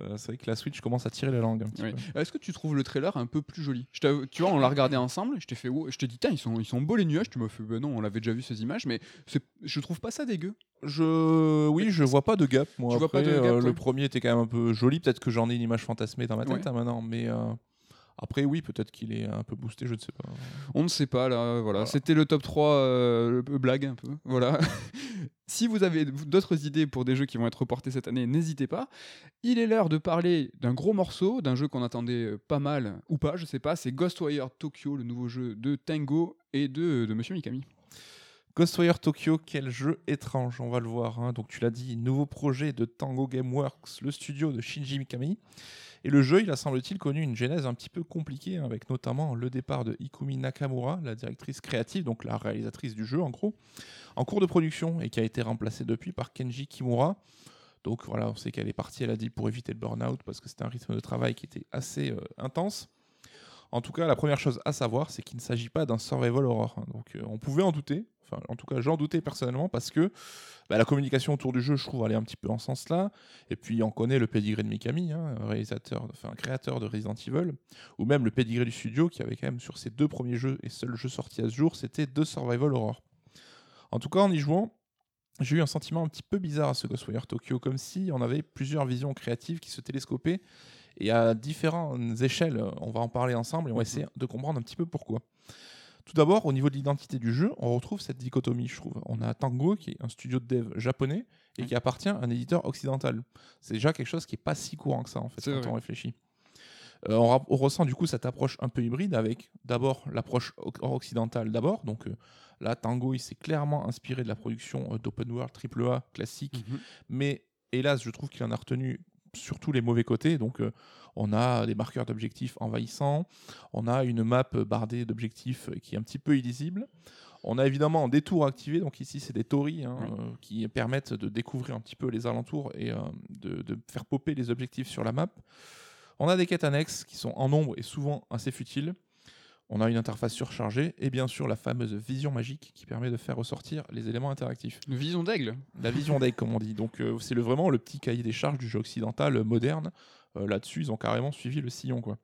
euh, c'est vrai que la Switch commence à tirer la langue. Est-ce que tu trouves le trailer un peu plus joli? Tu vois, on l'a regardé ensemble, je t'ai fait, je t'ai dit, ils sont, ils sont beaux les nuages, tu m'as fait, ben non, on l'avait déjà vu ces images, mais je trouve pas ça dégueu. Je, oui, je vois pas de gap. Moi, tu vois pas de gap, euh, le premier était quand même un peu joli, peut-être que j'en ai une image fantasmée dans ma tête hein, maintenant, mais. Euh, après, oui, peut-être qu'il est un peu boosté, je ne sais pas. On ne sait pas, là. Voilà. C'était le top 3 euh, blague, un peu. Voilà. si vous avez d'autres idées pour des jeux qui vont être reportés cette année, n'hésitez pas. Il est l'heure de parler d'un gros morceau, d'un jeu qu'on attendait euh, pas mal, ou pas, je sais pas. C'est Ghostwire Tokyo, le nouveau jeu de Tango et de, de Monsieur Mikami. Ghostwire Tokyo, quel jeu étrange, on va le voir. Hein. Donc tu l'as dit, nouveau projet de Tango Gameworks, le studio de Shinji Mikami. Et le jeu, il a semble-t-il connu une genèse un petit peu compliquée, hein, avec notamment le départ de Ikumi Nakamura, la directrice créative, donc la réalisatrice du jeu en gros, en cours de production et qui a été remplacée depuis par Kenji Kimura. Donc voilà, on sait qu'elle est partie, elle a dit, pour éviter le burn-out, parce que c'était un rythme de travail qui était assez euh, intense. En tout cas, la première chose à savoir, c'est qu'il ne s'agit pas d'un survival horror. Hein. Donc, euh, on pouvait en douter. Enfin, en tout cas, j'en doutais personnellement parce que bah, la communication autour du jeu, je trouve, allait un petit peu en sens là. Et puis, on connaît le pedigree de Mikami, hein, réalisateur, enfin, créateur de Resident Evil, ou même le pedigree du studio qui avait quand même sur ses deux premiers jeux et seul jeu sorti à ce jour, c'était deux survival horror. En tout cas, en y jouant, j'ai eu un sentiment un petit peu bizarre à ce Ghostwire Tokyo, comme si on avait plusieurs visions créatives qui se télescopaient et à différentes échelles, on va en parler ensemble et on va mhm. essayer de comprendre un petit peu pourquoi. Tout d'abord, au niveau de l'identité du jeu, on retrouve cette dichotomie, je trouve. On a Tango, qui est un studio de dev japonais et qui appartient à un éditeur occidental. C'est déjà quelque chose qui est pas si courant que ça, en fait, quand vrai. on réfléchit. Euh, on, ressent du coup cette approche un peu hybride avec d'abord l'approche oc- occidentale d'abord. Donc euh, là, Tango, il s'est clairement inspiré de la production euh, d'open world AAA classique Mhm. mais hélas, je trouve qu'il en a retenu surtout les mauvais côtés. Donc, euh, on a des marqueurs d'objectifs envahissants, on a une map bardée d'objectifs qui est un petit peu illisible. On a évidemment des tours activés, donc ici c'est des tories hein, Oui. euh, qui permettent de découvrir un petit peu les alentours et euh, de, de faire popper les objectifs sur la map. On a des quêtes annexes qui sont en nombre et souvent assez futiles. On a une interface surchargée et bien sûr la fameuse vision magique qui permet de faire ressortir les éléments interactifs. Une vision d'aigle. La vision deck, comme on dit. Donc, euh, c'est le, vraiment le petit cahier des charges du jeu occidental euh, moderne. Euh, Là-dessus, ils ont carrément suivi le sillon. quoi.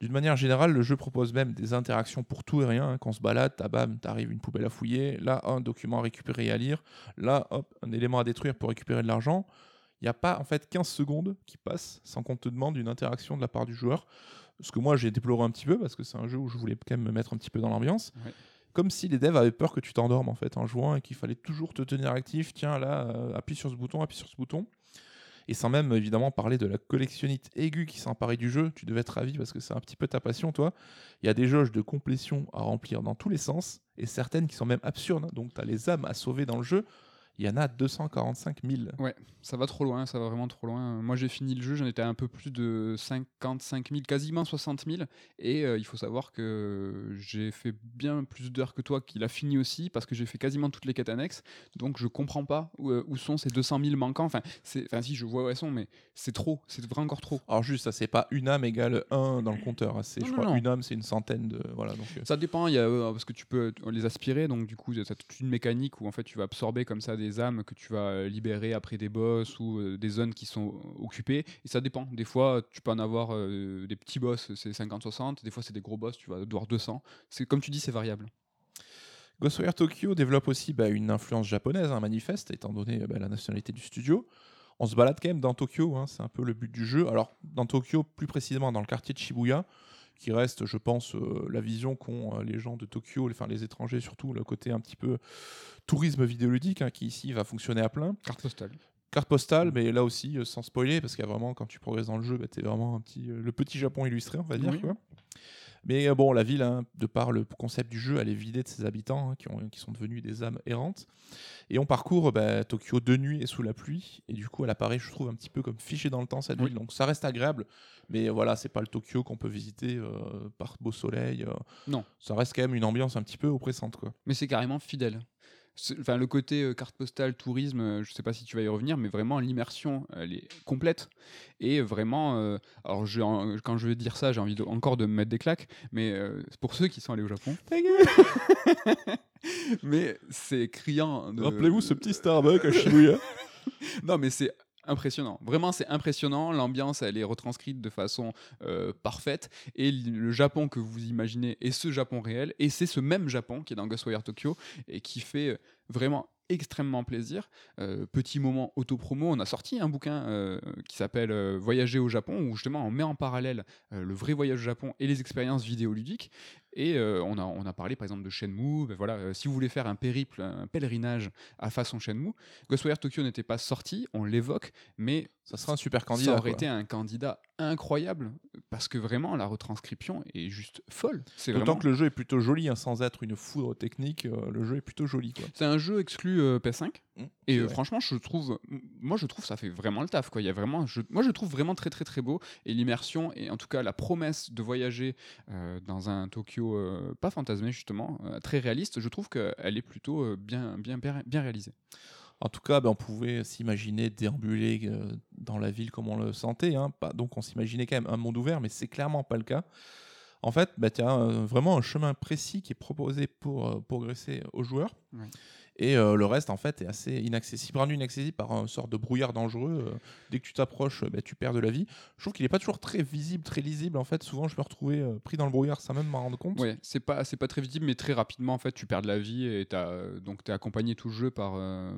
D'une manière générale, le jeu propose même des interactions pour tout et rien. hein. Quand on se balade, t'as bam, t'arrives une poubelle à fouiller. Là, un document à récupérer et à lire. Là, hop, un élément à détruire pour récupérer de l'argent. Il n'y a pas en fait 15 secondes qui passent sans qu'on te demande une interaction de la part du joueur. Ce que moi j'ai déploré un petit peu parce que c'est un jeu où je voulais quand même me mettre un petit peu dans l'ambiance. Ouais. Comme si les devs avaient peur que tu t'endormes en fait en jouant et qu'il fallait toujours te tenir actif. Tiens là, euh, appuie sur ce bouton, appuie sur ce bouton. Et sans même évidemment parler de la collectionnite aiguë qui emparée du jeu, tu devais être ravi parce que c'est un petit peu ta passion toi. Il y a des jauges de complétion à remplir dans tous les sens et certaines qui sont même absurdes. Donc tu as les âmes à sauver dans le jeu. Il y en a 245 000. Ça va trop loin, ça va vraiment trop loin. Moi j'ai fini le jeu, j'en étais à un peu plus de 55 000, quasiment 60 000. Et euh, il faut savoir que j'ai fait bien plus d'heures que toi qu'il a fini aussi, parce que j'ai fait quasiment toutes les quêtes annexes. Donc je comprends pas où, euh, où sont ces 200 000 manquants. Enfin, si, je vois où elles sont, mais c'est trop, c'est vraiment encore trop. Alors juste, ça c'est pas une âme égale 1 dans le compteur. hein. C'est, je non, crois, non. une âme c'est une centaine de voilà. Donc, euh, Ça dépend, il y a, euh, parce que tu peux les aspirer, donc du coup, tu as toute une mécanique où en fait tu vas absorber comme ça des âmes que tu vas euh, libérer après des boss ou euh, des zones qui sont occupées. Et ça dépend. Des fois, tu peux en avoir euh, des petits boss, c'est 50-60. Des fois, c'est des gros boss, tu vas devoir 200. C'est comme tu dis, c'est variable. Ghostwire Tokyo développe aussi bah, une influence japonaise, un manifeste, étant donné bah, la nationalité du studio. On se balade quand même dans Tokyo, hein, c'est un peu le but du jeu. Alors, dans Tokyo, plus précisément dans le quartier de Shibuya, qui reste, je pense, euh, la vision qu'ont euh, les gens de Tokyo, les- enfin les étrangers surtout, le côté un petit peu tourisme vidéoludique, hein, qui ici va fonctionner à plein. Carte postale. Carte postale, mais là aussi, euh, sans spoiler, parce qu'il y a vraiment, quand tu progresses dans le jeu, bah, t'es vraiment un petit, le petit Japon illustré, on va dire. Oui. quoi. Mais euh, bon, la ville, hein, de par le concept du jeu, elle est vidée de ses habitants, hein, qui, ont, qui sont devenus des âmes errantes. Et on parcourt bah, Tokyo de nuit et sous la pluie, et du coup, elle apparaît, je trouve, un petit peu comme fichée dans le temps, cette Oui. ville. Donc ça reste agréable, mais voilà, c'est pas le Tokyo qu'on peut visiter euh, par beau soleil. euh. Non. Ça reste quand même une ambiance un petit peu oppressante, quoi. Mais c'est carrément fidèle. Enfin, le côté euh, carte postale, tourisme, euh, je sais pas si tu vas y revenir, mais vraiment l'immersion, elle est complète. Et vraiment, euh, alors en- quand je vais dire ça, j'ai envie de- encore de me mettre des claques, mais euh, pour ceux qui sont allés au Japon, mais c'est criant. de- Rappelez-vous ce petit Starbucks à Shibuya Non, mais c'est impressionnant. Vraiment, c'est impressionnant. L'ambiance, elle est retranscrite de façon euh, parfaite. Et le Japon que vous imaginez est ce Japon réel. Et c'est ce même Japon qui est dans Ghostwire Tokyo et qui fait euh, vraiment extrêmement plaisir. Euh, petit moment auto-promo, on a sorti un bouquin qui s'appelle Voyager au Japon, où justement on met en parallèle le vrai voyage au Japon et les expériences vidéoludiques. Et euh, on, a, on a parlé par exemple de Shenmue. Ben voilà, euh, si vous voulez faire un périple, un pèlerinage à façon Shenmue, Ghostwire Tokyo n'était pas sorti, on l'évoque, mais Ça sera un super ça candidat. aurait quoi. été un candidat incroyable parce que vraiment la retranscription est juste folle. C'est D'autant vraiment... que le jeu est plutôt joli, hein, sans être une foudre technique, euh, le jeu est plutôt joli. Quoi. C'est un jeu exclu euh, PS5 Mmh, et euh, franchement je trouve moi je trouve ça fait vraiment le taf quoi. Il y a vraiment je- moi je trouve vraiment très très très beau et l'immersion et en tout cas la promesse de voyager euh, dans un Tokyo euh, pas fantasmé justement très réaliste, je trouve qu'elle est plutôt bien bien bien, réalisée. En tout cas, ben, on pouvait s'imaginer déambuler dans la ville comme on le sentait. hein. Donc on s'imaginait quand même un monde ouvert, mais c'est clairement pas le cas. En fait, bah, tu as vraiment un chemin précis qui est proposé pour progresser aux joueurs. Ouais. Et euh, le reste, en fait, est assez inaccessible, rendu inaccessible par un sort de brouillard dangereux. euh, dès que tu t'approches, bah, tu perds de la vie. Je trouve qu'il n'est pas toujours très visible, très lisible. En fait, souvent, je me retrouvais euh, pris dans le brouillard sans même m'en rendre compte. Ouais, c'est pas pas très visible mais très rapidement en fait tu perds de la vie et euh, donc tu es accompagné tout le jeu par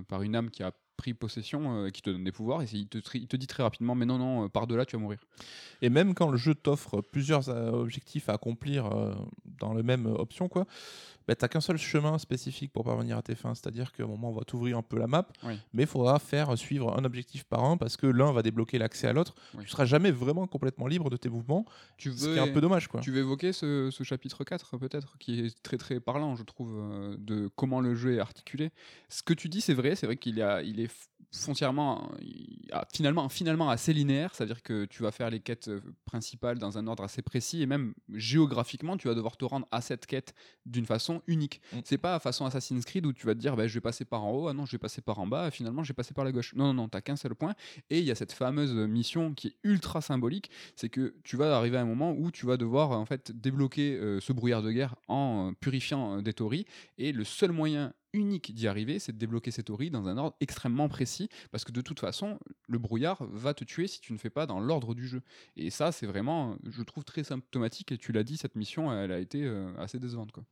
par une âme qui a pris possession, euh, qui te donne des pouvoirs, et il te, tri- il te dit très rapidement, mais non, non, euh, par-delà, tu vas mourir. Et même quand le jeu t'offre plusieurs euh, objectifs à accomplir dans la même option, quoi, bah, t'as qu'un seul chemin spécifique pour parvenir à tes fins. C'est-à-dire qu'à un moment, on va t'ouvrir un peu la map, Oui. mais il faudra faire suivre un objectif par un parce que l'un va débloquer l'accès à l'autre. Oui. Tu seras jamais vraiment complètement libre de tes mouvements, Tu ce qui est un peu dommage. Quoi. tu veux évoquer ce, ce chapitre 4, peut-être, qui est très très parlant, je trouve, de comment le jeu est articulé. Ce que tu dis, c'est vrai, c'est vrai qu'il il est foncièrement, finalement, finalement assez linéaire, c'est-à-dire que tu vas faire les quêtes euh, principales dans un ordre assez précis, et même géographiquement, tu vas devoir te rendre à cette quête d'une façon unique. Mm. C'est pas façon Assassin's Creed où tu vas te dire, bah, je vais passer par en haut, ah non, je vais passer par en bas, finalement, je vais passer par la gauche. Non, non, non, t'as qu'un seul point, et il y a cette fameuse mission qui est ultra symbolique, c'est que tu vas arriver à un moment où tu vas devoir en fait débloquer euh, ce brouillard de guerre en euh, purifiant euh, des tauris et le seul moyen unique d'y arriver, c'est de débloquer ces tauris dans un ordre extrêmement précis parce que de toute façon, le brouillard va te tuer si tu ne fais pas dans l'ordre du jeu. Et ça, c'est vraiment, je trouve très symptomatique et tu l'as dit, cette mission, elle a été euh, assez décevante quoi.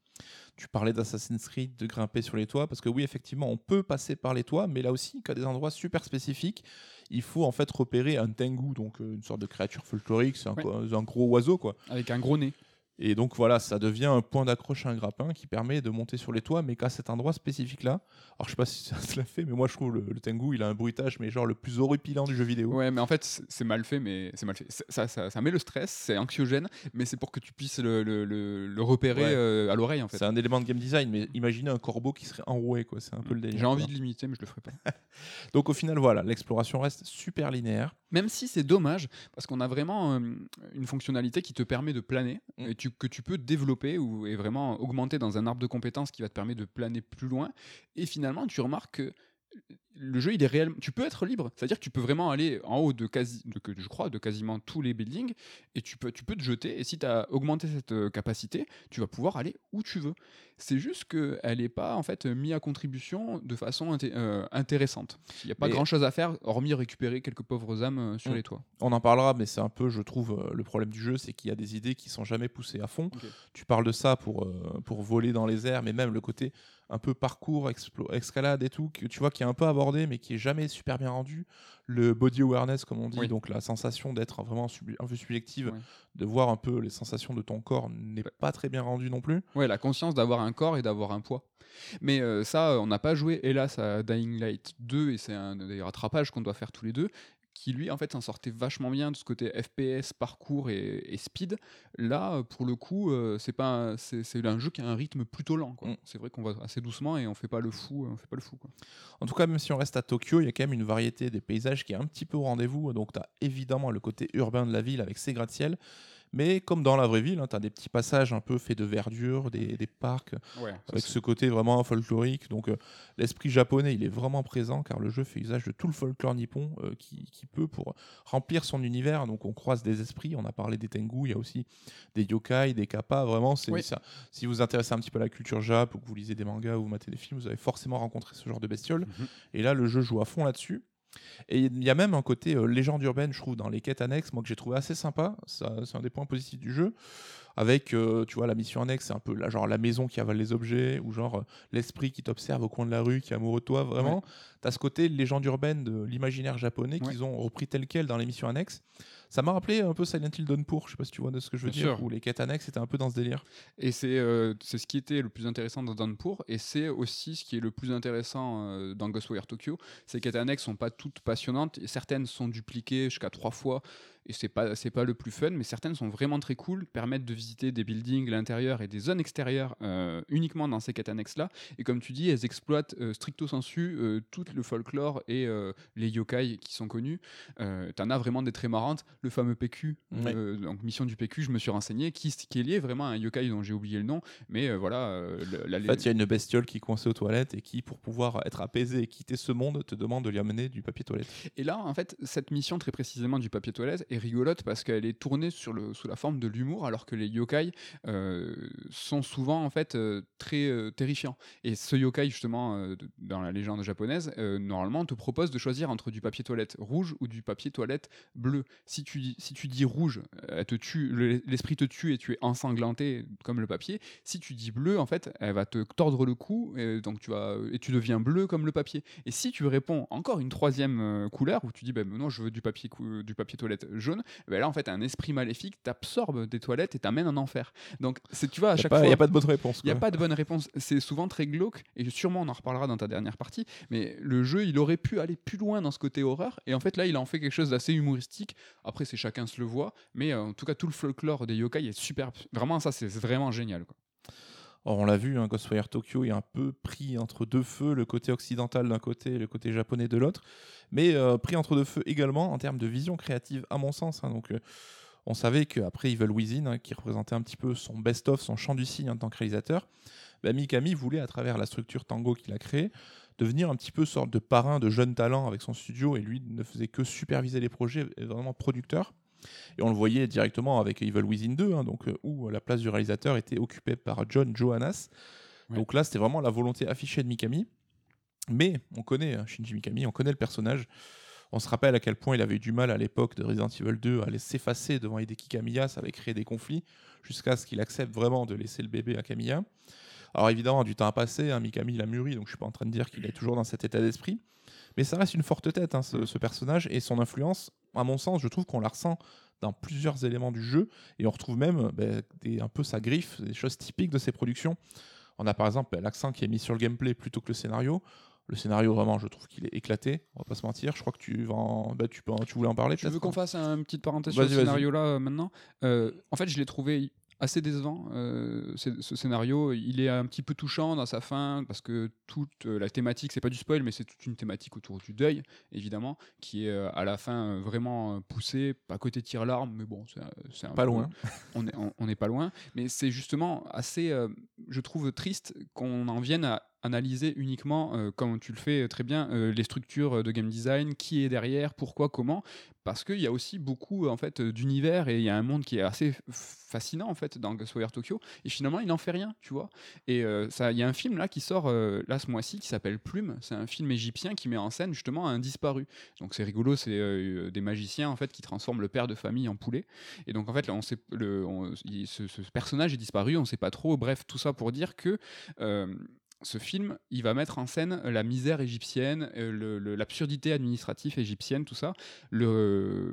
Tu parlais d'Assassin's Creed, de grimper sur les toits, parce que oui, effectivement, on peut passer par les toits, mais là aussi, qu'à des endroits super spécifiques, il faut en fait repérer un tengu, donc euh, une sorte de créature folklorique, c'est un, Ouais. un gros oiseau, quoi. Avec un gros nez. Et donc voilà, ça devient un point d'accroche à un grappin qui permet de monter sur les toits, mais qu'à cet endroit spécifique-là. Alors je sais pas si ça se l'a fait, mais moi je trouve le, le tengu, il a un bruitage, mais genre le plus horripilant du jeu vidéo. Ouais, mais en fait, c'est mal fait, mais c'est mal fait. Ça, ça, ça met le stress, c'est anxiogène, mais c'est pour que tu puisses le, le, repérer Ouais. euh, à l'oreille en fait. C'est un élément de game design, mais imaginez un corbeau qui serait enroué, quoi. C'est un peu le délire. J'ai envie de l'imiter, mais je le ferai pas. Donc au final, voilà, l'exploration reste super linéaire. Même si c'est dommage, parce qu'on a vraiment euh, une fonctionnalité qui te permet de planer, Mm. et tu- que tu peux développer ou, et vraiment augmenter dans un arbre de compétences qui va te permettre de planer plus loin. Et finalement, tu remarques que le jeu, il est réellement. Tu peux être libre, c'est-à-dire que tu peux vraiment aller en haut de quasi, de, que je crois, de quasiment tous les buildings, et tu peux, tu peux te jeter. Et si tu as augmenté cette euh, capacité, tu vas pouvoir aller où tu veux. C'est juste qu'elle n'est pas en fait mise à contribution de façon inté- euh, intéressante. Il n'y a pas grand-chose à faire, hormis récupérer quelques pauvres âmes euh, sur Mm. les toits. On en parlera, mais c'est un peu, je trouve, le problème du jeu, c'est qu'il y a des idées qui sont jamais poussées à fond. Tu parles de ça pour, euh, pour voler dans les airs, mais même le côté un peu parcours, escalade et tout, que tu vois qui est un peu abordé, mais qui est jamais super bien rendu. Le body awareness, comme on dit, Oui. donc la sensation d'être vraiment un peu subjective, de voir un peu les sensations de ton corps, n'est pas très bien rendu non plus. Ouais, la conscience d'avoir un corps et d'avoir un poids. Mais euh, ça, on n'a pas joué, hélas, à Dying Light 2, et c'est un des rattrapages qu'on doit faire tous les deux, qui lui, en fait, s'en sortait vachement bien de ce côté FPS, parcours et, et speed. Là, euh, pour le coup, euh, c'est pas un- c'est c'est un jeu qui a un rythme plutôt lent. quoi. Mm. C'est vrai qu'on va assez doucement et on fait pas le fou. On fait pas le fou quoi. En tout cas, même si on reste à Tokyo, il y a quand même une variété des paysages qui est un petit peu au rendez-vous. Donc, tu as évidemment le côté urbain de la ville avec ses gratte-ciel. Mais comme dans la vraie ville, tu as des petits passages un peu faits de verdure, des, des parcs, Ouais, avec ce côté vraiment folklorique. Donc, euh, l'esprit japonais, il est vraiment présent car le jeu fait usage de tout le folklore nippon euh, qui, qui peut pour remplir son univers. Donc, on croise des esprits. On a parlé des tengu, il y a aussi des yokai, des kappas. Vraiment, c'est Oui. ça. Si vous vous intéressez un petit peu à la culture jap ou que vous lisez des mangas ou vous matez des films, vous avez forcément rencontré ce genre de bestioles. Mhm. Et là, le jeu joue à fond là-dessus. Et il y a même un côté euh, légende urbaine, je trouve, dans les quêtes annexes, moi que j'ai trouvé assez sympa. C'est un des points positifs du jeu. Avec, euh, tu vois, la mission annexe, c'est un peu la, genre la maison qui avale les objets, ou genre euh, l'esprit qui t'observe au coin de la rue, qui est amoureux de toi. Vraiment, tu as ce côté légende urbaine de l'imaginaire japonais Ouais. qu'ils ont repris tel quel dans les missions annexes. Ça m'a rappelé un peu Silent Hill Downpour, je sais pas si tu vois de ce que je veux Bien dire, sûr. où les quêtes annexes étaient un peu dans ce délire. Et c'est euh, c'est ce qui était le plus intéressant dans Downpour, et c'est aussi ce qui est le plus intéressant euh, dans Ghostwire Tokyo. Ces quêtes annexes sont pas toutes passionnantes, et certaines sont dupliquées jusqu'à trois fois, et c'est pas c'est pas le plus fun, mais certaines sont vraiment très cool, permettent de visiter des buildings, l'intérieur et des zones extérieures euh, uniquement dans ces quêtes annexes là. Et comme tu dis, elles exploitent euh, stricto sensu euh, tout le folklore et les yokai qui sont connus. T'en as vraiment des très marrantes. Le fameux PQ, donc mission du PQ, je me suis renseigné, qui, qui est lié vraiment à un yokai dont j'ai oublié le nom, mais voilà. le- la- En fait, il y a une bestiole qui est coincée aux toilettes et qui, pour pouvoir être apaisée et quitter ce monde, te demande de lui amener du papier toilette. Et là, en fait, cette mission très précisément du papier toilette rigolote parce qu'elle est tournée sur le, sous la forme de l'humour, alors que les yokai euh, sont souvent en fait euh, très euh, terrifiants. Et ce yokai, justement, dans la légende japonaise, normalement, te propose de choisir entre du papier toilette rouge ou du papier toilette bleu. Si tu, dis- si tu dis rouge, elle te tue, le- l'esprit te tue et tu es ensanglanté comme le papier. Si tu dis bleu, en fait, elle va te tordre le cou et, donc tu vas, et tu deviens bleu comme le papier. Et si tu réponds encore une troisième couleur, où tu dis, ben non, je veux du papier, du papier toilette jaune, ben là, en fait, un esprit maléfique t'absorbe des toilettes et t'amène en enfer. Donc, c'est, tu vois, à Il chaque n'y fois. a pas de bonne réponse. Il n'y a pas de bonne réponse. C'est souvent très glauque, et sûrement on en reparlera dans ta dernière partie, mais le jeu, il aurait pu aller plus loin dans ce côté horreur, et en fait là, il en fait quelque chose d'assez humoristique. Après, c'est chacun se le voit, mais euh, en tout cas, tout le folklore des yokai est super. Vraiment, ça, c'est vraiment génial. Quoi. Or, on l'a vu, hein, Tokyo est un peu pris entre deux feux, le côté occidental d'un côté et le côté japonais de l'autre, mais euh, pris entre deux feux également en termes de vision créative, à mon sens. hein. donc, euh, on savait qu'après Evil Within, hein, qui représentait un petit peu son best-of, son champ du signe en tant que réalisateur, bah, Mikami voulait, à travers la structure Tango qu'il a créée, devenir un petit peu sorte de parrain de jeunes talents avec son studio, et lui ne faisait que superviser les projets, et vraiment producteur. Et on le voyait directement avec Evil Within 2, hein, donc, euh, où la place du réalisateur était occupée par John Johannes. Ouais. Donc là, c'était vraiment la volonté affichée de Mikami. Mais on connaît hein, Shinji Mikami, on connaît le personnage. On se rappelle à quel point il avait eu du mal à l'époque de Resident Evil 2 à aller s'effacer devant Hideki Kamiya, ça avait créé des conflits, jusqu'à ce qu'il accepte vraiment de laisser le bébé à Kamiya. Alors évidemment, du temps a passé, hein, Mikami l'a mûri, donc je suis pas en train de dire qu'il est toujours dans cet état d'esprit. Mais ça reste une forte tête, hein, ce, ce personnage, et son influence, à mon sens, je trouve qu'on la ressent dans plusieurs éléments du jeu, et on retrouve même ben, des- un peu sa griffe, des choses typiques de ses productions. On a par exemple ben, l'accent qui est mis sur le gameplay plutôt que le scénario. Le scénario, vraiment, je trouve qu'il est éclaté, on va pas se mentir. Je crois que tu, vas en- ben, tu, peux en- tu voulais en parler Tu veux qu'on hein? fasse une petite parenthèse sur ce scénario-là euh, maintenant? Euh, En fait, je l'ai trouvé assez décevant, euh, ce, scénario. Il est un petit peu touchant dans sa fin, parce que toute euh, la thématique, c'est pas du spoil, mais c'est toute une thématique autour du deuil, évidemment, qui est euh, à la fin vraiment poussée, pas côté tir-larme, mais bon, c'est Pas peu- loin. on est, on, pas loin, mais c'est justement assez, euh, je trouve triste qu'on en vienne à analyser uniquement, euh, comme tu le fais très bien, euh, les structures de game design, qui est derrière, pourquoi, comment, parce qu'il y a aussi beaucoup en fait d'univers et il y a un monde qui est assez fascinant en fait dans Ghostwire Tokyo et finalement il n'en fait rien, tu vois. Et euh, ça, il y a un film là qui sort euh, là ce mois-ci qui s'appelle Plume. C'est un film égyptien qui met en scène justement un disparu. Donc c'est rigolo, c'est euh, des magiciens en fait qui transforment le père de famille en poulet. Et donc en fait là, on le, ce, ce personnage est disparu, on sait pas trop. Bref, tout ça pour dire que euh, ce film, il va mettre en scène la misère égyptienne, euh, l'absurdité administrative égyptienne, tout ça. Le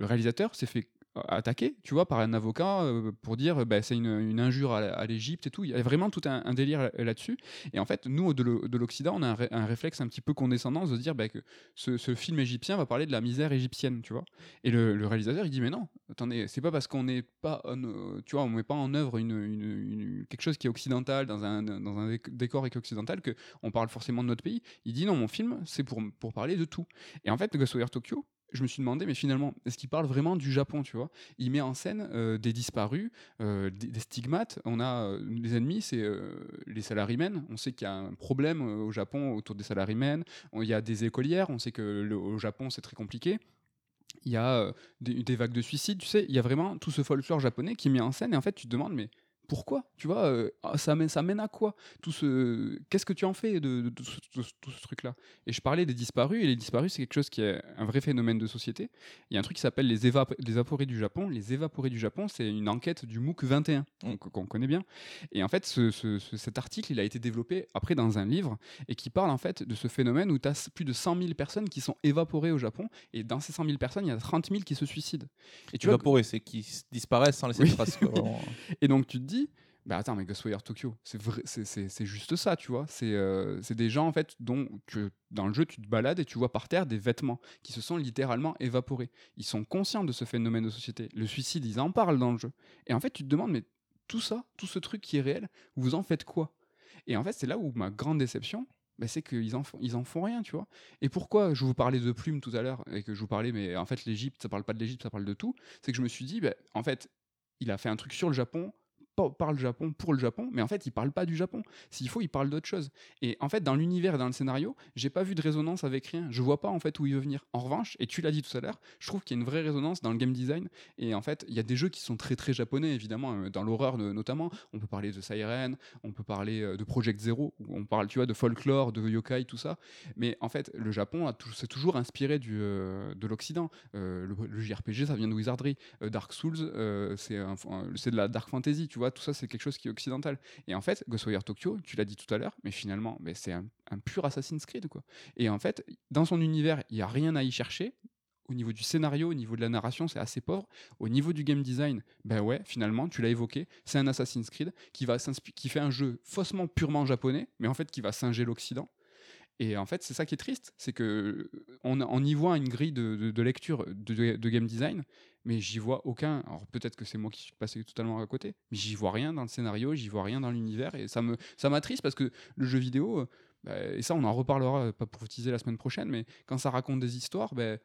réalisateur s'est fait attaquer, tu vois, par un avocat euh, pour dire bah, c'est une, une injure à, l'Égypte et tout. Il y a vraiment tout un, délire là- là-dessus. Et en fait, nous, de l'O- de l'Occident, on a un, ré- un réflexe un petit peu condescendant de se dire bah, que ce, film égyptien va parler de la misère égyptienne, tu vois. Et le, réalisateur, il dit mais non, attendez, c'est pas parce qu'on n'est pas, euh, tu vois, on met pas en œuvre une, quelque chose qui est occidental dans un, dans un déc- décor occidental que on parle forcément de notre pays. Il dit non, mon film, c'est pour, pour parler de tout. Et en fait, Ghostwire Tokyo, je me suis demandé, mais finalement, est-ce qu'il parle vraiment du Japon, tu vois? Il met en scène euh, des disparus, euh, des, des stigmates. On a euh, les ennemis, c'est euh, les salarymen. On sait qu'il y a un problème euh, au Japon autour des salarymen. Il y a des écolières. On sait que le- Japon, c'est très compliqué. Il y a euh, des, des vagues de suicides, tu sais. Il y a vraiment tout ce folklore japonais qui est mis en scène. Et en fait, tu te demandes, mais pourquoi Tu vois, euh, ah, ça, mène, ça mène à quoi tout ce... Qu'est-ce que tu en fais de, de- de ce- de ce- tout ce truc-là? Et je parlais des disparus, et les disparus, c'est quelque chose qui est un vrai phénomène de société. Il y a un truc qui s'appelle les, évap- les évaporés du Japon. Les évaporés du Japon, c'est une enquête du MOOC 21, donc, qu'on connaît bien. Et en fait, ce- ce- ce- cet article, il a été développé après dans un livre, et qui parle en fait de ce phénomène où tu as plus de 100 000 personnes qui sont évaporées au Japon, et dans ces 100 000 personnes, il y a 30 000 qui se suicident. Et tu vois, Évaporé, c'est qu'ils s- disparaissent sans laisser Oui. de traces. quoi, vraiment. Et donc tu te dis, bah attends, mais Ghostwire Tokyo, c'est juste ça, tu vois. C'est euh, c'est des gens en fait dont dans le jeu tu te balades et tu vois par terre des vêtements qui se sont littéralement évaporés. Ils sont conscients de ce phénomène de société. Le suicide, ils en parlent dans le jeu. Et en fait, tu te demandes, mais tout ça, tout ce truc qui est réel, vous en faites quoi? Et en fait, c'est là où ma grande déception. bah, c'est qu'ils en, font, ils en font rien, tu vois. Et pourquoi je vous parlais de plumes tout à l'heure et que je vous parlais, mais en fait, l'Égypte, ça parle pas de l'Égypte, ça parle de tout, c'est que je me suis dit, bah, en fait, il a fait un truc sur le Japon pa- parle Japon pour le Japon, mais en fait, il parle pas du Japon. S'il faut, il parle d'autre chose. Et en fait, dans l'univers et dans le scénario, j'ai pas vu de résonance avec rien. Je vois pas en fait où il veut venir. En revanche, et tu l'as dit tout à l'heure, je trouve qu'il y a une vraie résonance dans le game design. Et en fait, il y a des jeux qui sont très très japonais, évidemment, euh, dans l'horreur no- notamment. On peut parler de Siren, on peut parler euh, de Project Zero, on parle, tu vois, de folklore, de yokai, tout ça. Mais en fait, le Japon s'est toujours inspiré du, euh, de l'Occident. Le, le JRPG, ça vient de Wizardry. Dark Souls, c'est de la dark fantasy, tu Tout ça, c'est quelque chose qui est occidental. Et en fait, Ghostwire Tokyo, tu l'as dit tout à l'heure, mais finalement, mais c'est un, pur Assassin's Creed, quoi. Et en fait, dans son univers, il n'y a rien à y chercher. Au niveau du scénario, au niveau de la narration, c'est assez pauvre. Au niveau du game design, ben ouais, finalement, tu l'as évoqué, c'est un Assassin's Creed qui, va qui fait un jeu faussement purement japonais, mais en fait qui va singer l'Occident. Et en fait, c'est ça qui est triste, c'est que on, y voit une grille de, lecture de, game design, mais j'y vois aucun. Alors peut-être que c'est moi qui suis passé totalement à côté, mais j'y vois rien dans le scénario, j'y vois rien dans l'univers, et ça me ça m'attriste parce que le jeu vidéo, euh, bah, et ça on en reparlera, pas pour utiliser la semaine prochaine, mais quand ça raconte des histoires, pff,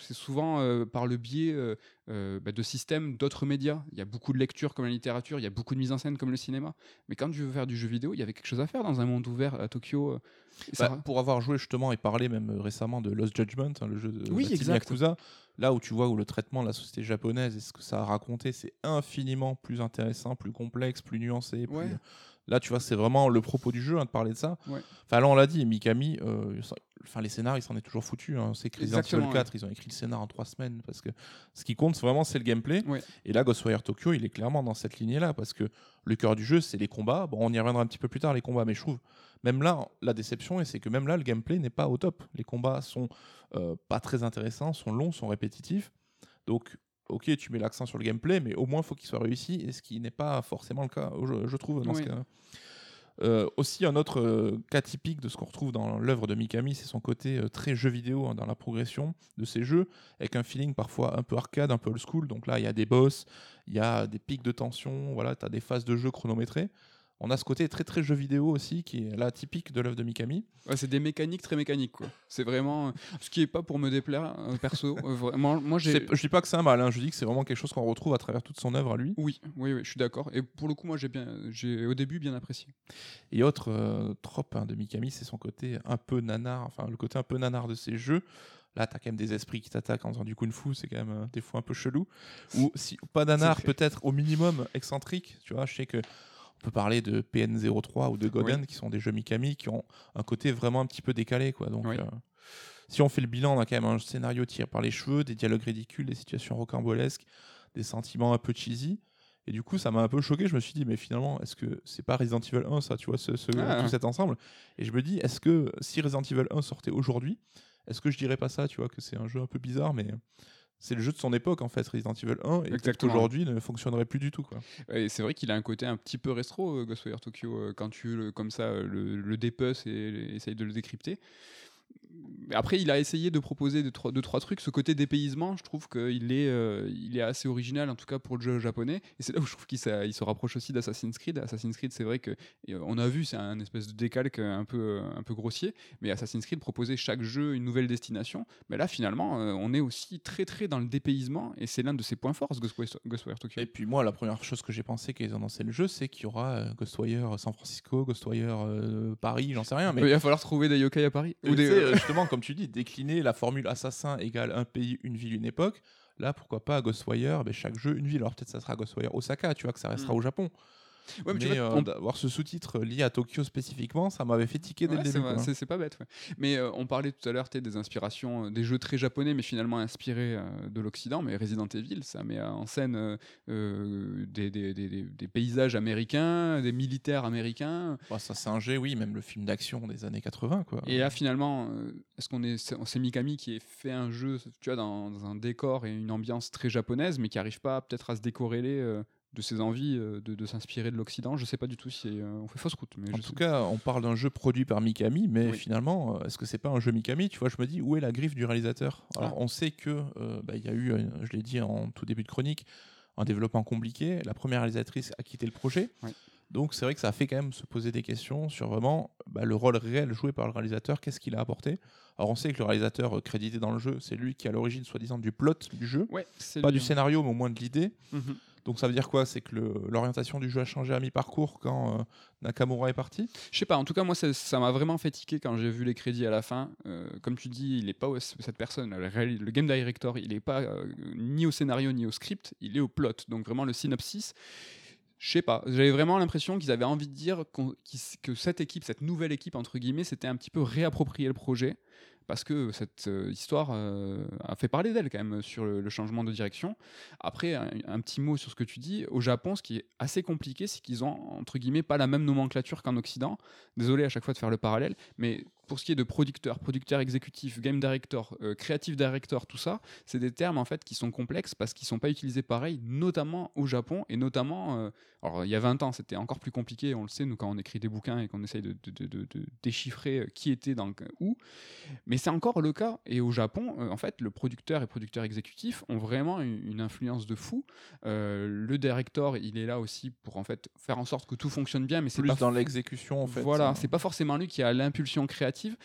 c'est souvent euh, par le biais euh, euh, bah, de systèmes d'autres médias. Il y a beaucoup de lectures comme la littérature, il y a beaucoup de mise en scène comme le cinéma. Mais quand tu veux faire du jeu vidéo, il y avait quelque chose à faire dans un monde ouvert à Tokyo. ça Bah, pour avoir joué justement et parlé même récemment de Lost Judgment, hein, le jeu de Oui, la team exact. Yakuza, là où tu vois où le traitement de la société japonaise et ce que ça a raconté, c'est infiniment plus intéressant, plus complexe, plus nuancé. plus- Ouais. Là, tu vois, c'est vraiment le propos du jeu hein, de parler de ça. Ouais. Enfin, là, on l'a dit, Mikami, euh, enfin, les scénars, il s'en est toujours foutu. Hein. C'est Resident Evil 4, ils ont écrit le scénar en trois semaines parce que ce qui compte vraiment, c'est le gameplay. Ouais. Et là, Ghostwire Tokyo, il est clairement dans cette lignée-là parce que le cœur du jeu, c'est les combats. Bon, on y reviendra un petit peu plus tard, les combats, mais je trouve même là, la déception, c'est que même là, le gameplay n'est pas au top. Les combats sont euh, pas très intéressants, sont longs, sont répétitifs. Donc, ok, tu mets l'accent sur le gameplay, mais au moins, il faut qu'il soit réussi, et ce qui n'est pas forcément le cas, je, je trouve, dans ce Oui. cas. Euh, aussi, un autre euh, cas typique de ce qu'on retrouve dans l'œuvre de Mikami, c'est son côté euh, très jeu vidéo hein, dans la progression de ses jeux, avec un feeling parfois un peu arcade, un peu old school. Donc là, il y a des boss, il y a des pics de tension, voilà, tu as des phases de jeu chronométrées. On a ce côté très très jeu vidéo aussi, qui est là typique de l'œuvre de Mikami. Ouais, c'est des mécaniques très mécaniques. quoi. C'est vraiment. euh, Ce qui est pas pour me déplaire, euh, perso. euh, vraiment, moi, j'ai. Je dis pas que c'est un mal, hein, je dis que c'est vraiment quelque chose qu'on retrouve à travers toute son œuvre à lui. Oui, oui, oui, je suis d'accord. Et pour le coup, moi, j'ai bien, j'ai au début bien apprécié. Et autre euh, trope hein, de Mikami, c'est son côté un peu nanar, enfin le côté un peu nanar de ses jeux. Là, t'as quand même des esprits qui t'attaquent en faisant du kung fu, c'est quand même euh, des fois un peu chelou. Ou si pas nanar, peut-être au minimum excentrique. Tu vois, je sais que peut parler de PN03 ou de Goden, qui sont des jeux Mikami qui ont un côté vraiment un petit peu décalé, quoi. Donc, Oui. euh, si on fait le bilan, on a quand même un scénario tiré par les cheveux, des dialogues ridicules, des situations rocambolesques, des sentiments un peu cheesy. Et du coup, ça m'a un peu choqué. Je me suis dit, mais finalement, est-ce que c'est pas Resident Evil 1, ça, tu vois, ce, ce- Ah. tout cet ensemble? Et je me dis, est-ce que si Resident Evil 1 sortait aujourd'hui, est-ce que je dirais pas ça, tu vois, que c'est un jeu un peu bizarre, mais c'est le jeu de son époque, en fait, Resident Evil 1, et peut-être qu'aujourd'hui ne fonctionnerait plus du tout, quoi. Et c'est vrai qu'il a un côté un petit peu rétro, euh, Ghostwire Tokyo, euh, quand tu le- comme ça euh, le, le et essayes de le décrypter. Après, il a essayé de proposer deux trois, deux, trois trucs. Ce côté dépaysement, je trouve qu'il est, euh, il est assez original, en tout cas pour le jeu japonais. Et c'est là où je trouve qu'il il se rapproche aussi d'Assassin's Creed. Assassin's Creed, c'est vrai que on a vu, c'est un espèce de décalque un peu, euh, un peu grossier. Mais Assassin's Creed proposait chaque jeu une nouvelle destination. Mais là, finalement, euh, on est aussi très très dans le dépaysement. Et c'est l'un de ses points forts, Ghostwire, Ghostwire Tokyo. Et puis moi, la première chose que j'ai pensé qu'ils ont lancé le jeu, c'est qu'il y aura Ghostwire San Francisco, Ghostwire euh, Paris, j'en sais rien, mais Il va falloir trouver des yokai à Paris. Ou Ou des, euh, justement, comme tu dis, décliner la formule assassin égale un pays, une ville, une époque. Là, pourquoi pas Ghostwire, ben, chaque jeu, une ville. Alors peut-être ça sera Ghostwire Osaka, tu vois, que ça restera Mm. au Japon. Ouais, mais mais vois, euh, on- d'avoir ce sous-titre lié à Tokyo spécifiquement, ça m'avait fait tiquer dès Ouais, le début. c'est c'est pas bête. ouais. Mais euh, on parlait tout à l'heure des inspirations, euh, des jeux très japonais, mais finalement inspirés euh, de l'Occident. Mais Resident Evil, ça met en scène euh, euh, des, des- des- des- des paysages américains, des militaires américains. Bah, ça c'est un jet, oui, même le film d'action des années 80. Quoi. Et là, finalement, euh, est-ce qu'on est, c'est Mikami qui ait fait un jeu, tu vois, dans, dans un décor et une ambiance très japonaise, mais qui arrive pas peut-être à se décorréler euh, de ses envies euh, de, de s'inspirer de l'Occident. Je sais pas du tout si euh, on fait fausse route. Mais En je tout sais- cas, on parle d'un jeu produit par Mikami, mais Oui. finalement, euh, est-ce que c'est pas un jeu Mikami? Tu vois, je me dis, où est la griffe du réalisateur? Alors, Ah. on sait que euh, bah, y a eu, je l'ai dit en tout début de chronique, un développement compliqué. La première réalisatrice a quitté le projet. Oui. Donc, c'est vrai que ça a fait quand même se poser des questions sur vraiment bah, le rôle réel joué par le réalisateur, qu'est-ce qu'il a apporté? Alors, on sait que le réalisateur crédité dans le jeu, c'est lui qui est à l'origine, soi-disant, du plot du jeu. Ouais, Pas lui, du hein. scénario, mais au moins de l'idée. Mhm. Donc ça veut dire quoi? C'est que l'orientation du jeu a changé à mi-parcours quand euh, Nakamura est parti? Je sais pas, en tout cas, moi, ça m'a vraiment fait tiquer quand j'ai vu les crédits à la fin. Euh, comme tu dis, il est pas cette personne, le, game director, il est pas euh, ni au scénario ni au script, il est au plot. Donc vraiment le synopsis. Je sais pas, j'avais vraiment l'impression qu'ils avaient envie de dire que cette équipe, cette nouvelle équipe entre guillemets, c'était un petit peu réapproprier le projet parce que cette euh, histoire euh, a fait parler d'elle quand même sur le, changement de direction. Après, un, un petit mot sur ce que tu dis. Au Japon, ce qui est assez compliqué, c'est qu'ils ont entre guillemets pas la même nomenclature qu'en Occident. Désolé à chaque fois de faire le parallèle, mais pour ce qui est de producteur, producteur exécutif, game director, euh, creative director, tout ça, c'est des termes en fait qui sont complexes parce qu'ils sont pas utilisés pareil, notamment au Japon et notamment, euh, alors il y a 20 ans c'était encore plus compliqué, on le sait nous quand on écrit des bouquins et qu'on essaye de, de- de- de- de déchiffrer euh, qui était dans le- où, mais c'est encore le cas et au Japon euh, en fait le producteur et producteur exécutif ont vraiment une, une influence de fou. Le director il est là aussi pour en fait faire en sorte que tout fonctionne bien, mais c'est Plus pas dans l'exécution en fait. voilà, euh, c'est pas forcément lui qui a l'impulsion créative créative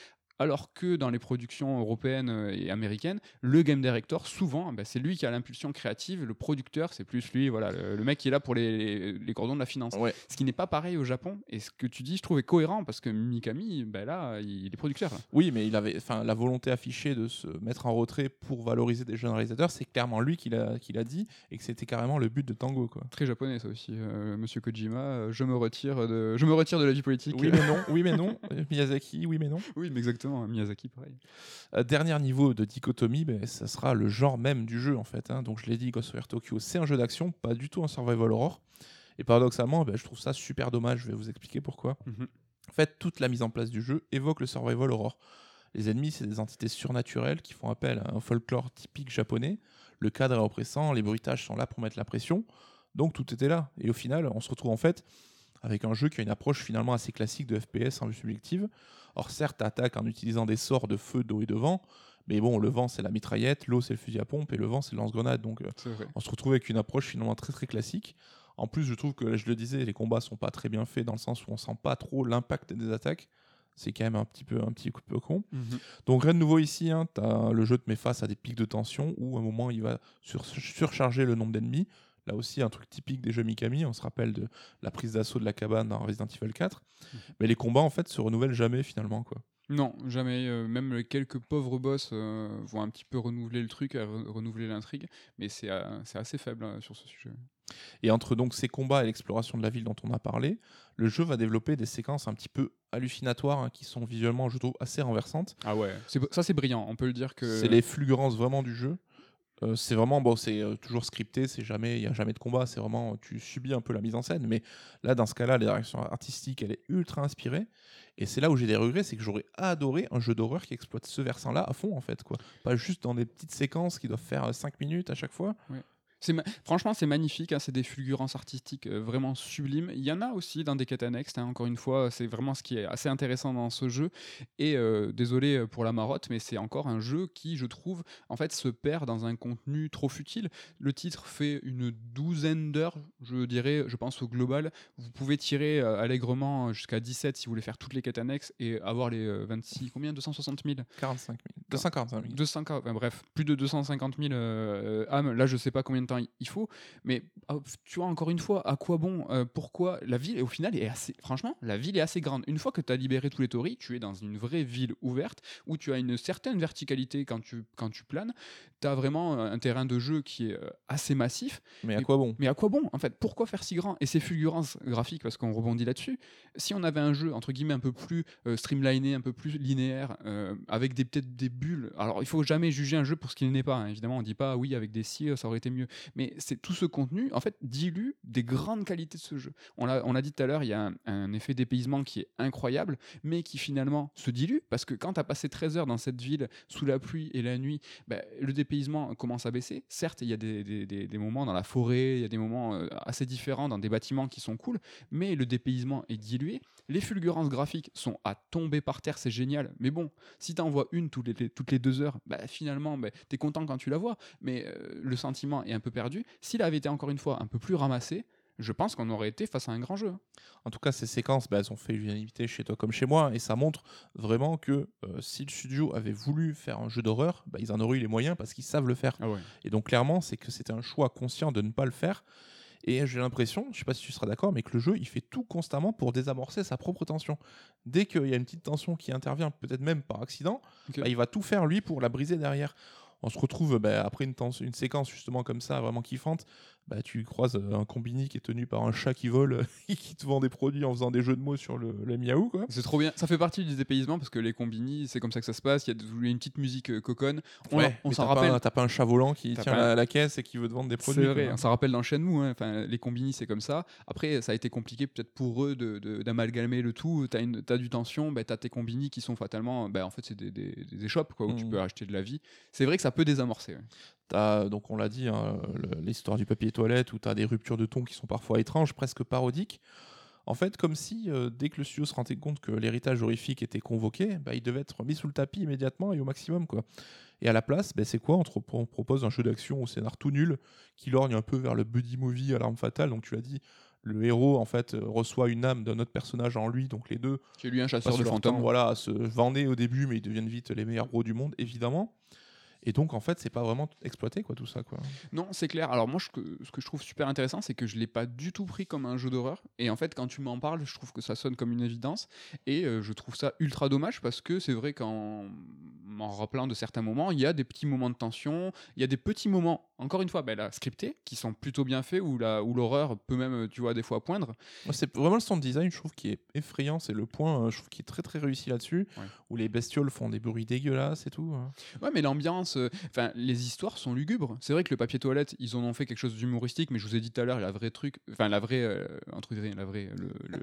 alors que dans les productions européennes euh, et américaines, le game director, souvent, bah, c'est lui qui a l'impulsion créative. Le producteur, c'est plus lui, voilà, le, le mec qui est là pour les, les cordons de la finance. Ouais. Ce qui n'est pas pareil au Japon. Et ce que tu dis, je trouve est cohérent parce que Mikami, bah, là, il est producteur. là. Oui, mais il avait, enfin, la volonté affichée de se mettre en retrait pour valoriser des jeunes réalisateurs, c'est clairement lui qui l'a, qui l'a dit et que c'était carrément le but de Tango, quoi. Très japonais, ça aussi. Euh, Monsieur Kojima, euh, je me retire de, je me retire de la vie politique. Oui, mais non, oui, mais non. Miyazaki, oui, mais non. oui, mais exactement. Miyazaki, pareil. Euh, dernier niveau de dichotomie, ben, ça sera le genre même du jeu en fait. hein. Donc je l'ai dit, Ghostwire Tokyo, c'est un jeu d'action, pas du tout un survival horror. Et paradoxalement, ben, je trouve ça super dommage. Je vais vous expliquer pourquoi. Mhm. En fait, toute la mise en place du jeu évoque le survival horror. Les ennemis, c'est des entités surnaturelles qui font appel à un folklore typique japonais. Le cadre est oppressant, les bruitages sont là pour mettre la pression. Donc tout était là. Et au final, on se retrouve en fait avec un jeu qui a une approche finalement assez classique de FPS en vue subjective. Or certes, attaque en utilisant des sorts de feu, d'eau et de vent, mais bon, le vent c'est la mitraillette, l'eau c'est le fusil à pompe et le vent c'est le lance-grenade. Donc euh, on se retrouve avec une approche finalement très très classique. En plus, je trouve que, je le disais, les combats sont pas très bien faits dans le sens où on sent pas trop l'impact des attaques. C'est quand même un petit peu, un petit peu con. Mhm. Donc rien de nouveau ici, hein, le jeu te met face à des pics de tension où à un moment il va sur- surcharger le nombre d'ennemis. Là aussi, un truc typique des jeux Mikami, on se rappelle de la prise d'assaut de la cabane dans Resident Evil 4. Mais les combats en fait se renouvellent jamais finalement. quoi. Non, jamais. euh, même les quelques pauvres boss euh, vont un petit peu renouveler le truc, euh, re- renouveler l'intrigue, mais c'est euh, assez faible euh, sur ce sujet. Et entre donc ces combats et l'exploration de la ville dont on a parlé, le jeu va développer des séquences un petit peu hallucinatoires hein, qui sont visuellement, je trouve, assez renversantes. Ah ouais, ça c'est brillant. On peut le dire que. C'est les fulgurances vraiment du jeu. Euh, c'est vraiment bon, c'est euh, toujours scripté, c'est jamais, il y a jamais de combat, c'est vraiment tu subis un peu la mise en scène. Mais là, dans ce cas-là, la direction artistique, elle est ultra inspirée. Et c'est là où j'ai des regrets, c'est que j'aurais adoré un jeu d'horreur qui exploite ce versant-là à fond en fait, quoi. Pas juste dans des petites séquences qui doivent faire 5 minutes à chaque fois. Ma- Franchement, c'est magnifique. hein, c'est des fulgurances artistiques euh, vraiment sublimes. Il y en a aussi dans des quêtes annexes. hein, encore une fois, c'est vraiment ce qui est assez intéressant dans ce jeu. Et euh, désolé euh, pour la marotte, mais c'est encore un jeu qui, je trouve, en fait, se perd dans un contenu trop futile. Le titre fait une douzaine d'heures, je dirais, je pense au global. Vous pouvez tirer euh, allègrement jusqu'à 17 si vous voulez faire toutes les quêtes annexes et avoir les euh, 26, combien? 260 000 45 000, 245 000. 200, enfin, bref, plus de 250 000 euh, âmes. Là, je sais pas combien de temps il- faut, mais ah, tu vois, encore une fois, à quoi bon euh, Pourquoi La ville, au final, est assez. Franchement, la ville est assez grande. Une fois que tu as libéré tous les torii, tu es dans une vraie ville ouverte où tu as une certaine verticalité quand tu, quand tu planes. Tu as vraiment euh, un terrain de jeu qui est euh, assez massif. Mais à Et- quoi bon? Mais à quoi bon, en fait Pourquoi faire si grand? Et ces fulgurances graphiques, parce qu'on rebondit là-dessus, si on avait un jeu, entre guillemets, un peu plus euh, streamliné, un peu plus linéaire, euh, avec des peut-être des bulles. Alors, il faut jamais juger un jeu pour ce qu'il n'est pas. hein. Évidemment, on dit pas, oui, avec des si, ça aurait été mieux. Mais c'est tout ce contenu, en fait, dilue des grandes qualités de ce jeu. On l'a on l'a dit tout à l'heure, il y a un, effet dépaysement qui est incroyable, mais qui finalement se dilue, parce que quand tu as passé 13 heures dans cette ville, sous la pluie et la nuit, bah, le dépaysement commence à baisser. Certes, il y a des, des- moments dans la forêt, il y a des moments euh, assez différents dans des bâtiments qui sont cool, mais le dépaysement est dilué. Les fulgurances graphiques sont à tomber par terre, c'est génial. Mais bon, si tu en vois une toutes les, toutes les deux heures, bah, finalement, bah, tu es content quand tu la vois, mais euh, le sentiment est un peu perdu. S'il avait été encore une fois un peu plus ramassé, je pense qu'on aurait été face à un grand jeu. En tout cas, ces séquences, bah, elles ont fait l'unanimité chez toi comme chez moi, et ça montre vraiment que euh, si le studio avait voulu faire un jeu d'horreur, bah, ils en auraient eu les moyens parce qu'ils savent le faire. Ah ouais. Et donc clairement, c'est que c'était un choix conscient de ne pas le faire. Et j'ai l'impression, je sais pas si tu seras d'accord, mais que le jeu, il fait tout constamment pour désamorcer sa propre tension. Dès qu'il y a une petite tension qui intervient, peut-être même par accident, bah, il va tout faire lui pour la briser derrière. On se retrouve bah, après une, une séquence justement comme ça, vraiment kiffante. Bah, tu croises euh, un combini qui est tenu par un chat qui vole et qui te vend des produits en faisant des jeux de mots sur le, le miaou. Quoi. C'est trop bien. Ça fait partie du dépaysement parce que les combini, c'est comme ça que ça se passe. Il y a de- une petite musique euh, coconne. On, Ouais, on s'en rappelle. T'as pas un chat volant qui tient la, caisse et qui veut te vendre des produits. C'est vrai, quoi. ça rappelle dans Shenmue. hein. Enfin, les combini, c'est comme ça. Après, ça a été compliqué peut-être pour eux de- de- d'amalgamer le tout. T'as une- t'as du tension, bah, t'as tes combini qui sont fatalement. bah, en fait, c'est des, des, des quoi, où tu Mhm. peux acheter de la vie. C'est vrai que ça peut désamorcer. ouais. Donc on l'a dit, hein, l'histoire du papier toilette où tu as des ruptures de ton qui sont parfois étranges, presque parodiques. En fait, comme si euh, dès que le studio se rendait compte que l'héritage horrifique était convoqué, bah, il devait être mis sous le tapis immédiatement et au maximum. quoi. Et à la place, bah, c'est quoi? On, te pro- on propose un jeu d'action au scénar tout nul qui lorgne un peu vers le buddy movie à l'arme fatale. Donc tu l'as dit, le héros en fait euh, reçoit une âme d'un autre personnage en lui, donc les deux Qui est lui un chasseur de fantômes. temps, voilà, à se vender au début, mais ils deviennent vite les meilleurs bros du monde, évidemment. Et donc en fait, c'est pas vraiment exploité quoi tout ça quoi. Non, c'est clair. Alors moi, je- ce que je trouve super intéressant, c'est que je l'ai pas du tout pris comme un jeu d'horreur. Et en fait, quand tu m'en parles, je trouve que ça sonne comme une évidence. Et euh, je trouve ça ultra dommage parce que c'est vrai qu'en m'en rappelant de certains moments, il y a des petits moments de tension, il y a des petits moments, encore une fois, ben, là, scriptés, qui sont plutôt bien faits, où la- où l'horreur peut même, tu vois, des fois poindre. Moi, c'est vraiment le sound design, je trouve, qui est effrayant. C'est le point, euh, je trouve, qui est très très réussi là-dessus. Ouais. Où les bestioles font des bruits dégueulasses et tout. hein. Ouais, mais l'ambiance, euh, enfin, les histoires sont lugubres. C'est vrai que le papier toilette, ils en ont fait quelque chose d'humoristique, mais je vous ai dit tout à l'heure, la vraie truc, enfin, la vraie, euh, entre la vraie,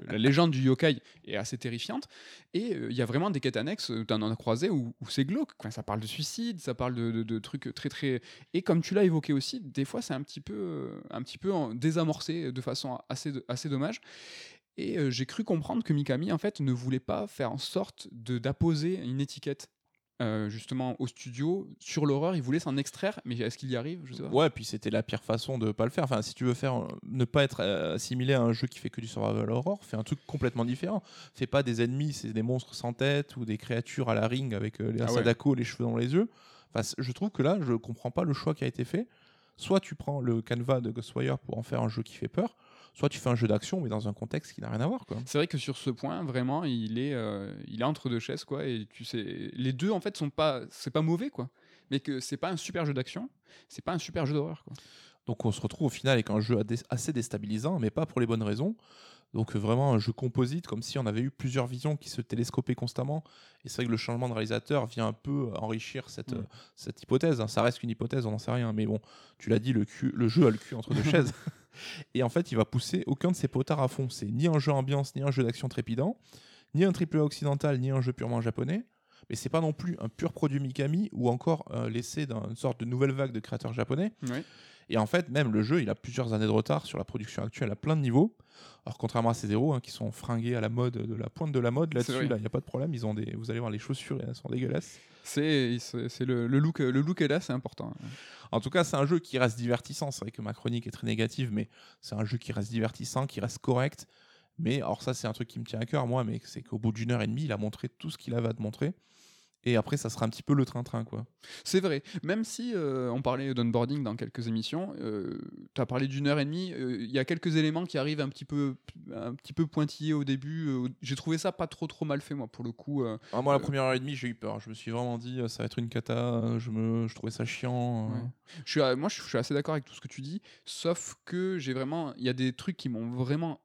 la légende du yokai est assez terrifiante. Et euh, il y a vraiment des quêtes annexes, tu en as croisé, où, c'est glauque. Enfin, ça parle de suicide, ça parle de, trucs très, très. Et comme tu l'as évoqué aussi, des fois, c'est un petit peu, euh, un petit peu désamorcé de façon assez, assez dommage. Et euh, j'ai cru comprendre que Mikami, en fait, ne voulait pas faire en sorte d'apposer une étiquette euh, justement au studio sur l'horreur. Il voulait s'en extraire, mais est-ce qu'il y arrive? Je sais pas. Ouais, puis c'était la pire façon de pas le faire. Enfin, si tu veux faire euh, ne pas être euh, assimilé à un jeu qui fait que du survival horror, fais un truc complètement différent. Fais pas des ennemis, c'est des monstres sans tête ou des créatures à la ring avec euh, les Ah ouais. Sadako, les cheveux dans les yeux. Enfin, je trouve que là, je comprends pas le choix qui a été fait. Soit tu prends le canevas de Ghostwire pour en faire un jeu qui fait peur, soit tu fais un jeu d'action mais dans un contexte qui n'a rien à voir. C'est vrai que sur ce point, vraiment, il est, euh, il est entre deux chaises, quoi. Et tu sais, les deux, en fait, sont pas, c'est pas mauvais, quoi. Mais que c'est pas un super jeu d'action, c'est pas un super jeu d'horreur, quoi. Donc on se retrouve au final avec un jeu assez déstabilisant, mais pas pour les bonnes raisons. Donc euh, vraiment un jeu composite, comme si on avait eu plusieurs visions qui se télescopaient constamment. Et c'est vrai que le changement de réalisateur vient un peu enrichir cette, Mm. euh, cette hypothèse. hein. Ça reste qu'une hypothèse, on n'en sait rien. Mais bon, tu l'as dit, le, cul- le jeu a le cul entre deux chaises. Et en fait, il va pousser aucun de ses potards à fond. C'est ni un jeu ambiance, ni un jeu d'action trépidant, ni un triple A occidental, ni un jeu purement japonais. Mais c'est pas non plus un pur produit Mikami ou encore euh, l'essai d'une sorte de nouvelle vague de créateurs japonais. Et en fait, même le jeu, il a plusieurs années de retard sur la production actuelle à plein de niveaux. Alors, contrairement à ces héros hein, qui sont fringués à la mode, de la pointe de la mode, là-dessus, là, il n'y a pas de problème. Ils ont des, vous allez voir, les chaussures, elles sont dégueulasses. C'est, c'est c'est le, le look, le look est là, c'est important. En tout cas, c'est un jeu qui reste divertissant. C'est vrai que ma chronique est très négative, mais c'est un jeu qui reste divertissant, qui reste correct. Mais alors ça, c'est un truc qui me tient à cœur, moi, mais c'est qu'au bout d'une heure et demie, il a montré tout ce qu'il avait à te montrer. Et après, ça sera un petit peu le train-train, quoi. C'est vrai. Même si euh, on parlait d'onboarding dans quelques émissions, tu as parlé d'une heure et demie, euh, il y a quelques éléments qui arrivent un petit peu, un petit peu pointillés au début. euh, J'ai trouvé ça pas trop trop mal fait, moi, pour le coup. euh, Ah, moi, la Euh, première heure et demie, j'ai eu peur. Je me suis vraiment dit, euh, ça va être une cata. euh, Je, me, je trouvais ça chiant. euh. Ouais. Je suis, à- moi, je suis assez d'accord avec tout ce que tu dis, sauf que j'ai vraiment, il y a des trucs qui m'ont vraiment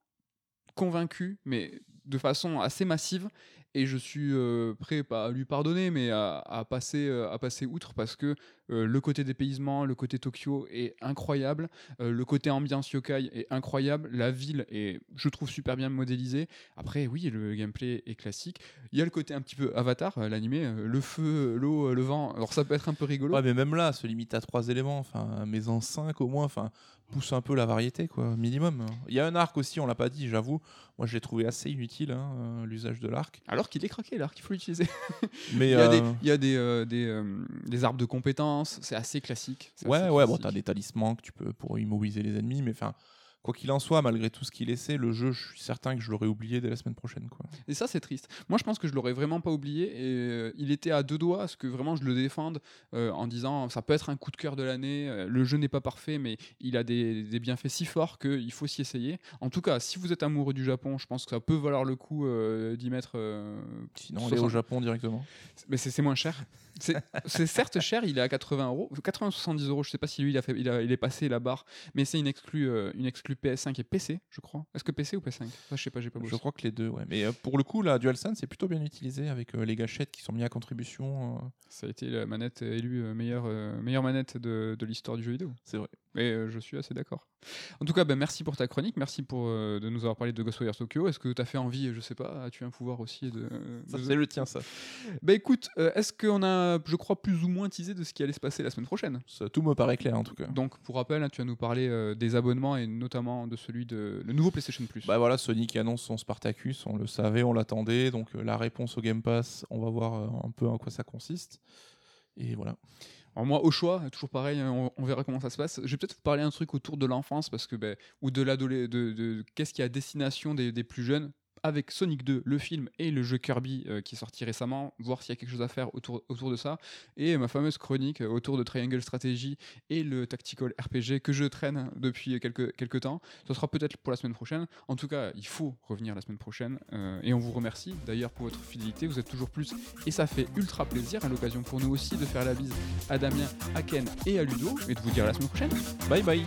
convaincu, mais de façon assez massive, et je suis euh, prêt pas à lui pardonner, mais à, passer, euh, à passer outre parce que euh, le côté dépaysement, le côté Tokyo est incroyable, le côté ambiance yokai est incroyable, la ville est, je trouve, super bien modélisée. Après, oui, le gameplay est classique. Il y a le côté un petit peu Avatar, l'animé, le feu, l'eau, le vent. Alors ça peut être un peu rigolo. Ouais, mais même là, se limite à trois éléments. Enfin, mais en cinq au moins. Enfin, pousse un peu la variété, quoi, minimum. Il y a un arc aussi, on l'a pas dit, j'avoue. Moi, je l'ai trouvé assez inutile, hein, euh, l'usage de l'arc. Alors qu'il est craqué, l'arc, il faut l'utiliser. Mais Il y a, des, euh, il y a des, euh, des, euh, des arbres de compétences, c'est assez classique. ouais, assez ouais, bon, t'as des talismans que tu peux pour immobiliser les ennemis, mais enfin, quoi qu'il en soit, malgré tout ce qu'il laissait, le jeu, je suis certain que je l'aurais oublié dès la semaine prochaine. Quoi. Et ça, c'est triste. Moi, je pense que je l'aurais vraiment pas oublié. Et euh, il était à deux doigts à ce que vraiment je le défende euh, en disant ça peut être un coup de cœur de l'année. euh, le jeu n'est pas parfait, mais il a des, des bienfaits si forts qu'il faut s'y essayer. En tout cas, si vous êtes amoureux du Japon, je pense que ça peut valoir le coup d'y mettre. Sinon, aller au 60. Japon directement. Mais c'est moins cher. C'est c'est certes cher, il est à 80 euros, 80 70 euros. Je sais pas si lui il a fait, il, a- il est passé la barre, mais c'est une exclue, euh, une exclue PS5 et PC, je crois. Est-ce que PC ou PS5 Ça, je sais pas, j'ai pas Je bossé. crois que les deux, ouais. Mais euh, pour le coup, la DualSense est plutôt bien utilisée avec euh, les gâchettes qui sont mis à contribution. Ça a été la manette élue meilleure, meilleure manette de, de l'histoire du jeu vidéo. c'est vrai. Et euh, je suis assez d'accord. En tout cas, ben, merci pour ta chronique, merci pour euh, de nous avoir parlé de Ghostwire Tokyo. Est-ce que tu as fait envie, je sais pas, as-tu un pouvoir aussi de. Ça, de- c'est le tien, ça. Bah écoute, euh, est-ce qu'on a, je crois, plus ou moins teasé de ce qui allait se passer la semaine prochaine? Ça, Tout me paraît clair, en tout cas. Donc, pour rappel, hein, tu vas nous parler euh, des abonnements et notamment de celui de le nouveau PlayStation Plus. Bah voilà, Sony qui annonce son Spartacus, on le savait, on l'attendait. Donc la réponse au Game Pass, on va voir un peu en quoi ça consiste. Et voilà. Alors moi, au choix, toujours pareil, hein, on, verra comment ça se passe. Je vais peut-être vous parler un truc autour de l'enfance parce que, ben, ou de l'adolescence, de, de- qu'est-ce qui est à destination des, des plus jeunes avec Sonic 2, le film et le jeu Kirby euh, qui est sorti récemment, voir s'il y a quelque chose à faire autour, autour de ça. Et ma fameuse chronique autour de Triangle Strategy et le Tactical RPG que je traîne depuis quelques, quelques temps. Ce sera peut-être pour la semaine prochaine. En tout cas, il faut revenir la semaine prochaine. euh, et on vous remercie d'ailleurs pour votre fidélité. Vous êtes toujours plus. Et ça fait ultra plaisir à l'occasion pour nous aussi de faire la bise à Damien, à Ken et à Ludo. Et de vous dire à la semaine prochaine. Bye bye